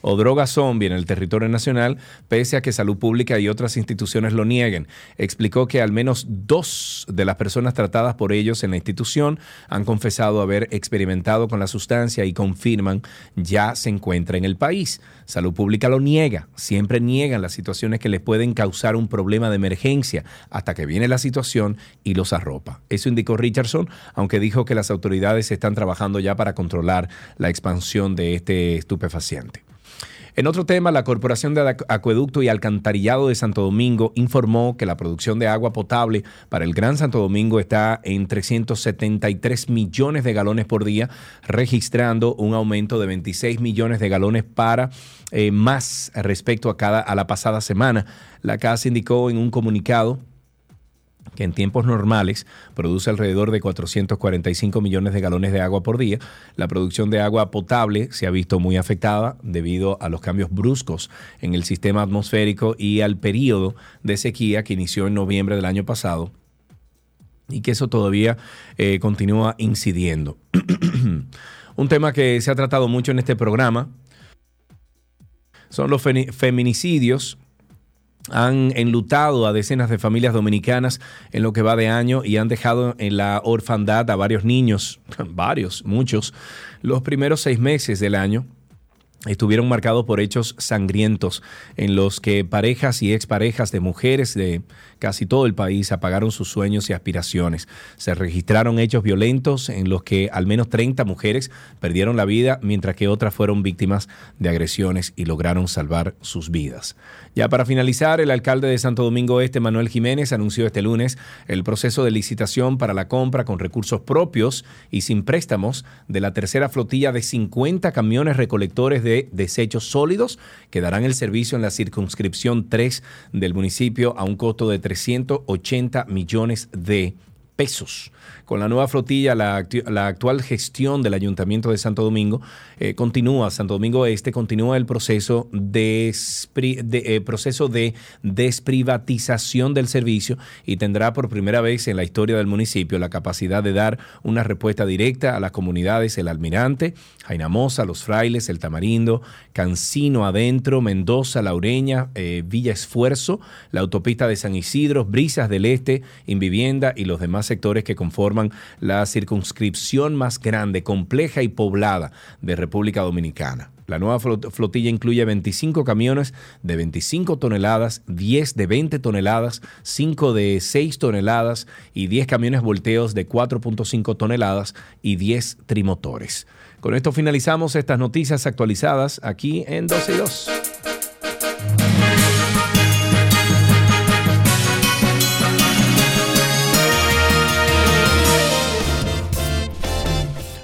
O droga zombie en el territorio nacional, pese a que Salud Pública y otras instituciones lo nieguen. Explicó que al menos dos de las personas tratadas por ellos en la institución han confesado haber experimentado con la sustancia y confirman ya se encuentra en el país. Salud Pública lo niega, siempre niegan las situaciones que les pueden causar un problema de emergencia hasta que viene la situación y los arropa. Eso indicó Richardson, aunque dijo que las autoridades están trabajando ya para controlar la expansión de este estupefaciente. En otro tema, la Corporación de Acueducto y Alcantarillado de Santo Domingo informó que la producción de agua potable para el Gran Santo Domingo está en 373 millones de galones por día, registrando un aumento de 26 millones de galones para eh, más respecto a, cada, a la pasada semana. La CAS indicó en un comunicado que en tiempos normales produce alrededor de 445 millones de galones de agua por día. La producción de agua potable se ha visto muy afectada debido a los cambios bruscos en el sistema atmosférico y al periodo de sequía que inició en noviembre del año pasado y que eso todavía eh, continúa incidiendo. Un tema que se ha tratado mucho en este programa son los feminicidios han enlutado a decenas de familias dominicanas en lo que va de año y han dejado en la orfandad a varios niños, varios, muchos, los primeros seis meses del año estuvieron marcados por hechos sangrientos en los que parejas y exparejas de mujeres de casi todo el país apagaron sus sueños y aspiraciones. Se registraron hechos violentos en los que al menos 30 mujeres perdieron la vida, mientras que otras fueron víctimas de agresiones y lograron salvar sus vidas. Ya para finalizar, el alcalde de Santo Domingo Este, Manuel Jiménez, anunció este lunes el proceso de licitación para la compra con recursos propios y sin préstamos de la tercera flotilla de 50 camiones recolectores de desechos sólidos que darán el servicio en la circunscripción 3 del municipio a un costo de 380 millones de pesos. Con la nueva flotilla, la, actual gestión del Ayuntamiento de Santo Domingo eh, continúa, Santo Domingo Este continúa el proceso de, eh, proceso de desprivatización del servicio y tendrá por primera vez en la historia del municipio la capacidad de dar una respuesta directa a las comunidades El Almirante, Jainamosa, Los Frailes, El Tamarindo, Cancino Adentro, Mendoza, Laureña, eh, Villa Esfuerzo, la autopista de San Isidro, Brisas del Este, Invivienda y los demás sectores que conforman la circunscripción más grande, compleja y poblada de República Dominicana. La nueva flotilla incluye 25 camiones de 25 toneladas, 10 de 20 toneladas, 5 de 6 toneladas y 10 camiones volteos de 4.5 toneladas y 10 trimotores. Con esto finalizamos estas noticias actualizadas aquí en 12 y 2.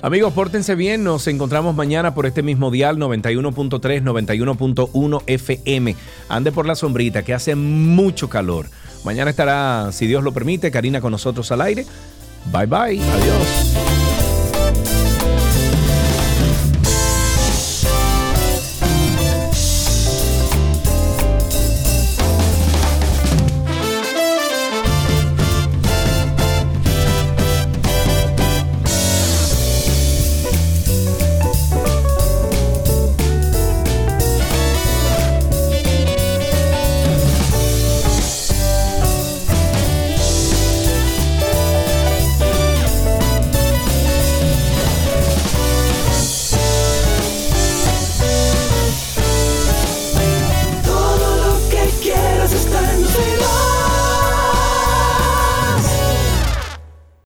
Amigos, pórtense bien. Nos encontramos mañana por este mismo dial 91.3, 91.1 FM. Ande por la sombrita, que hace mucho calor Mañana estará, si Dios lo permite, Karina con nosotros al aire. Bye bye. Adiós.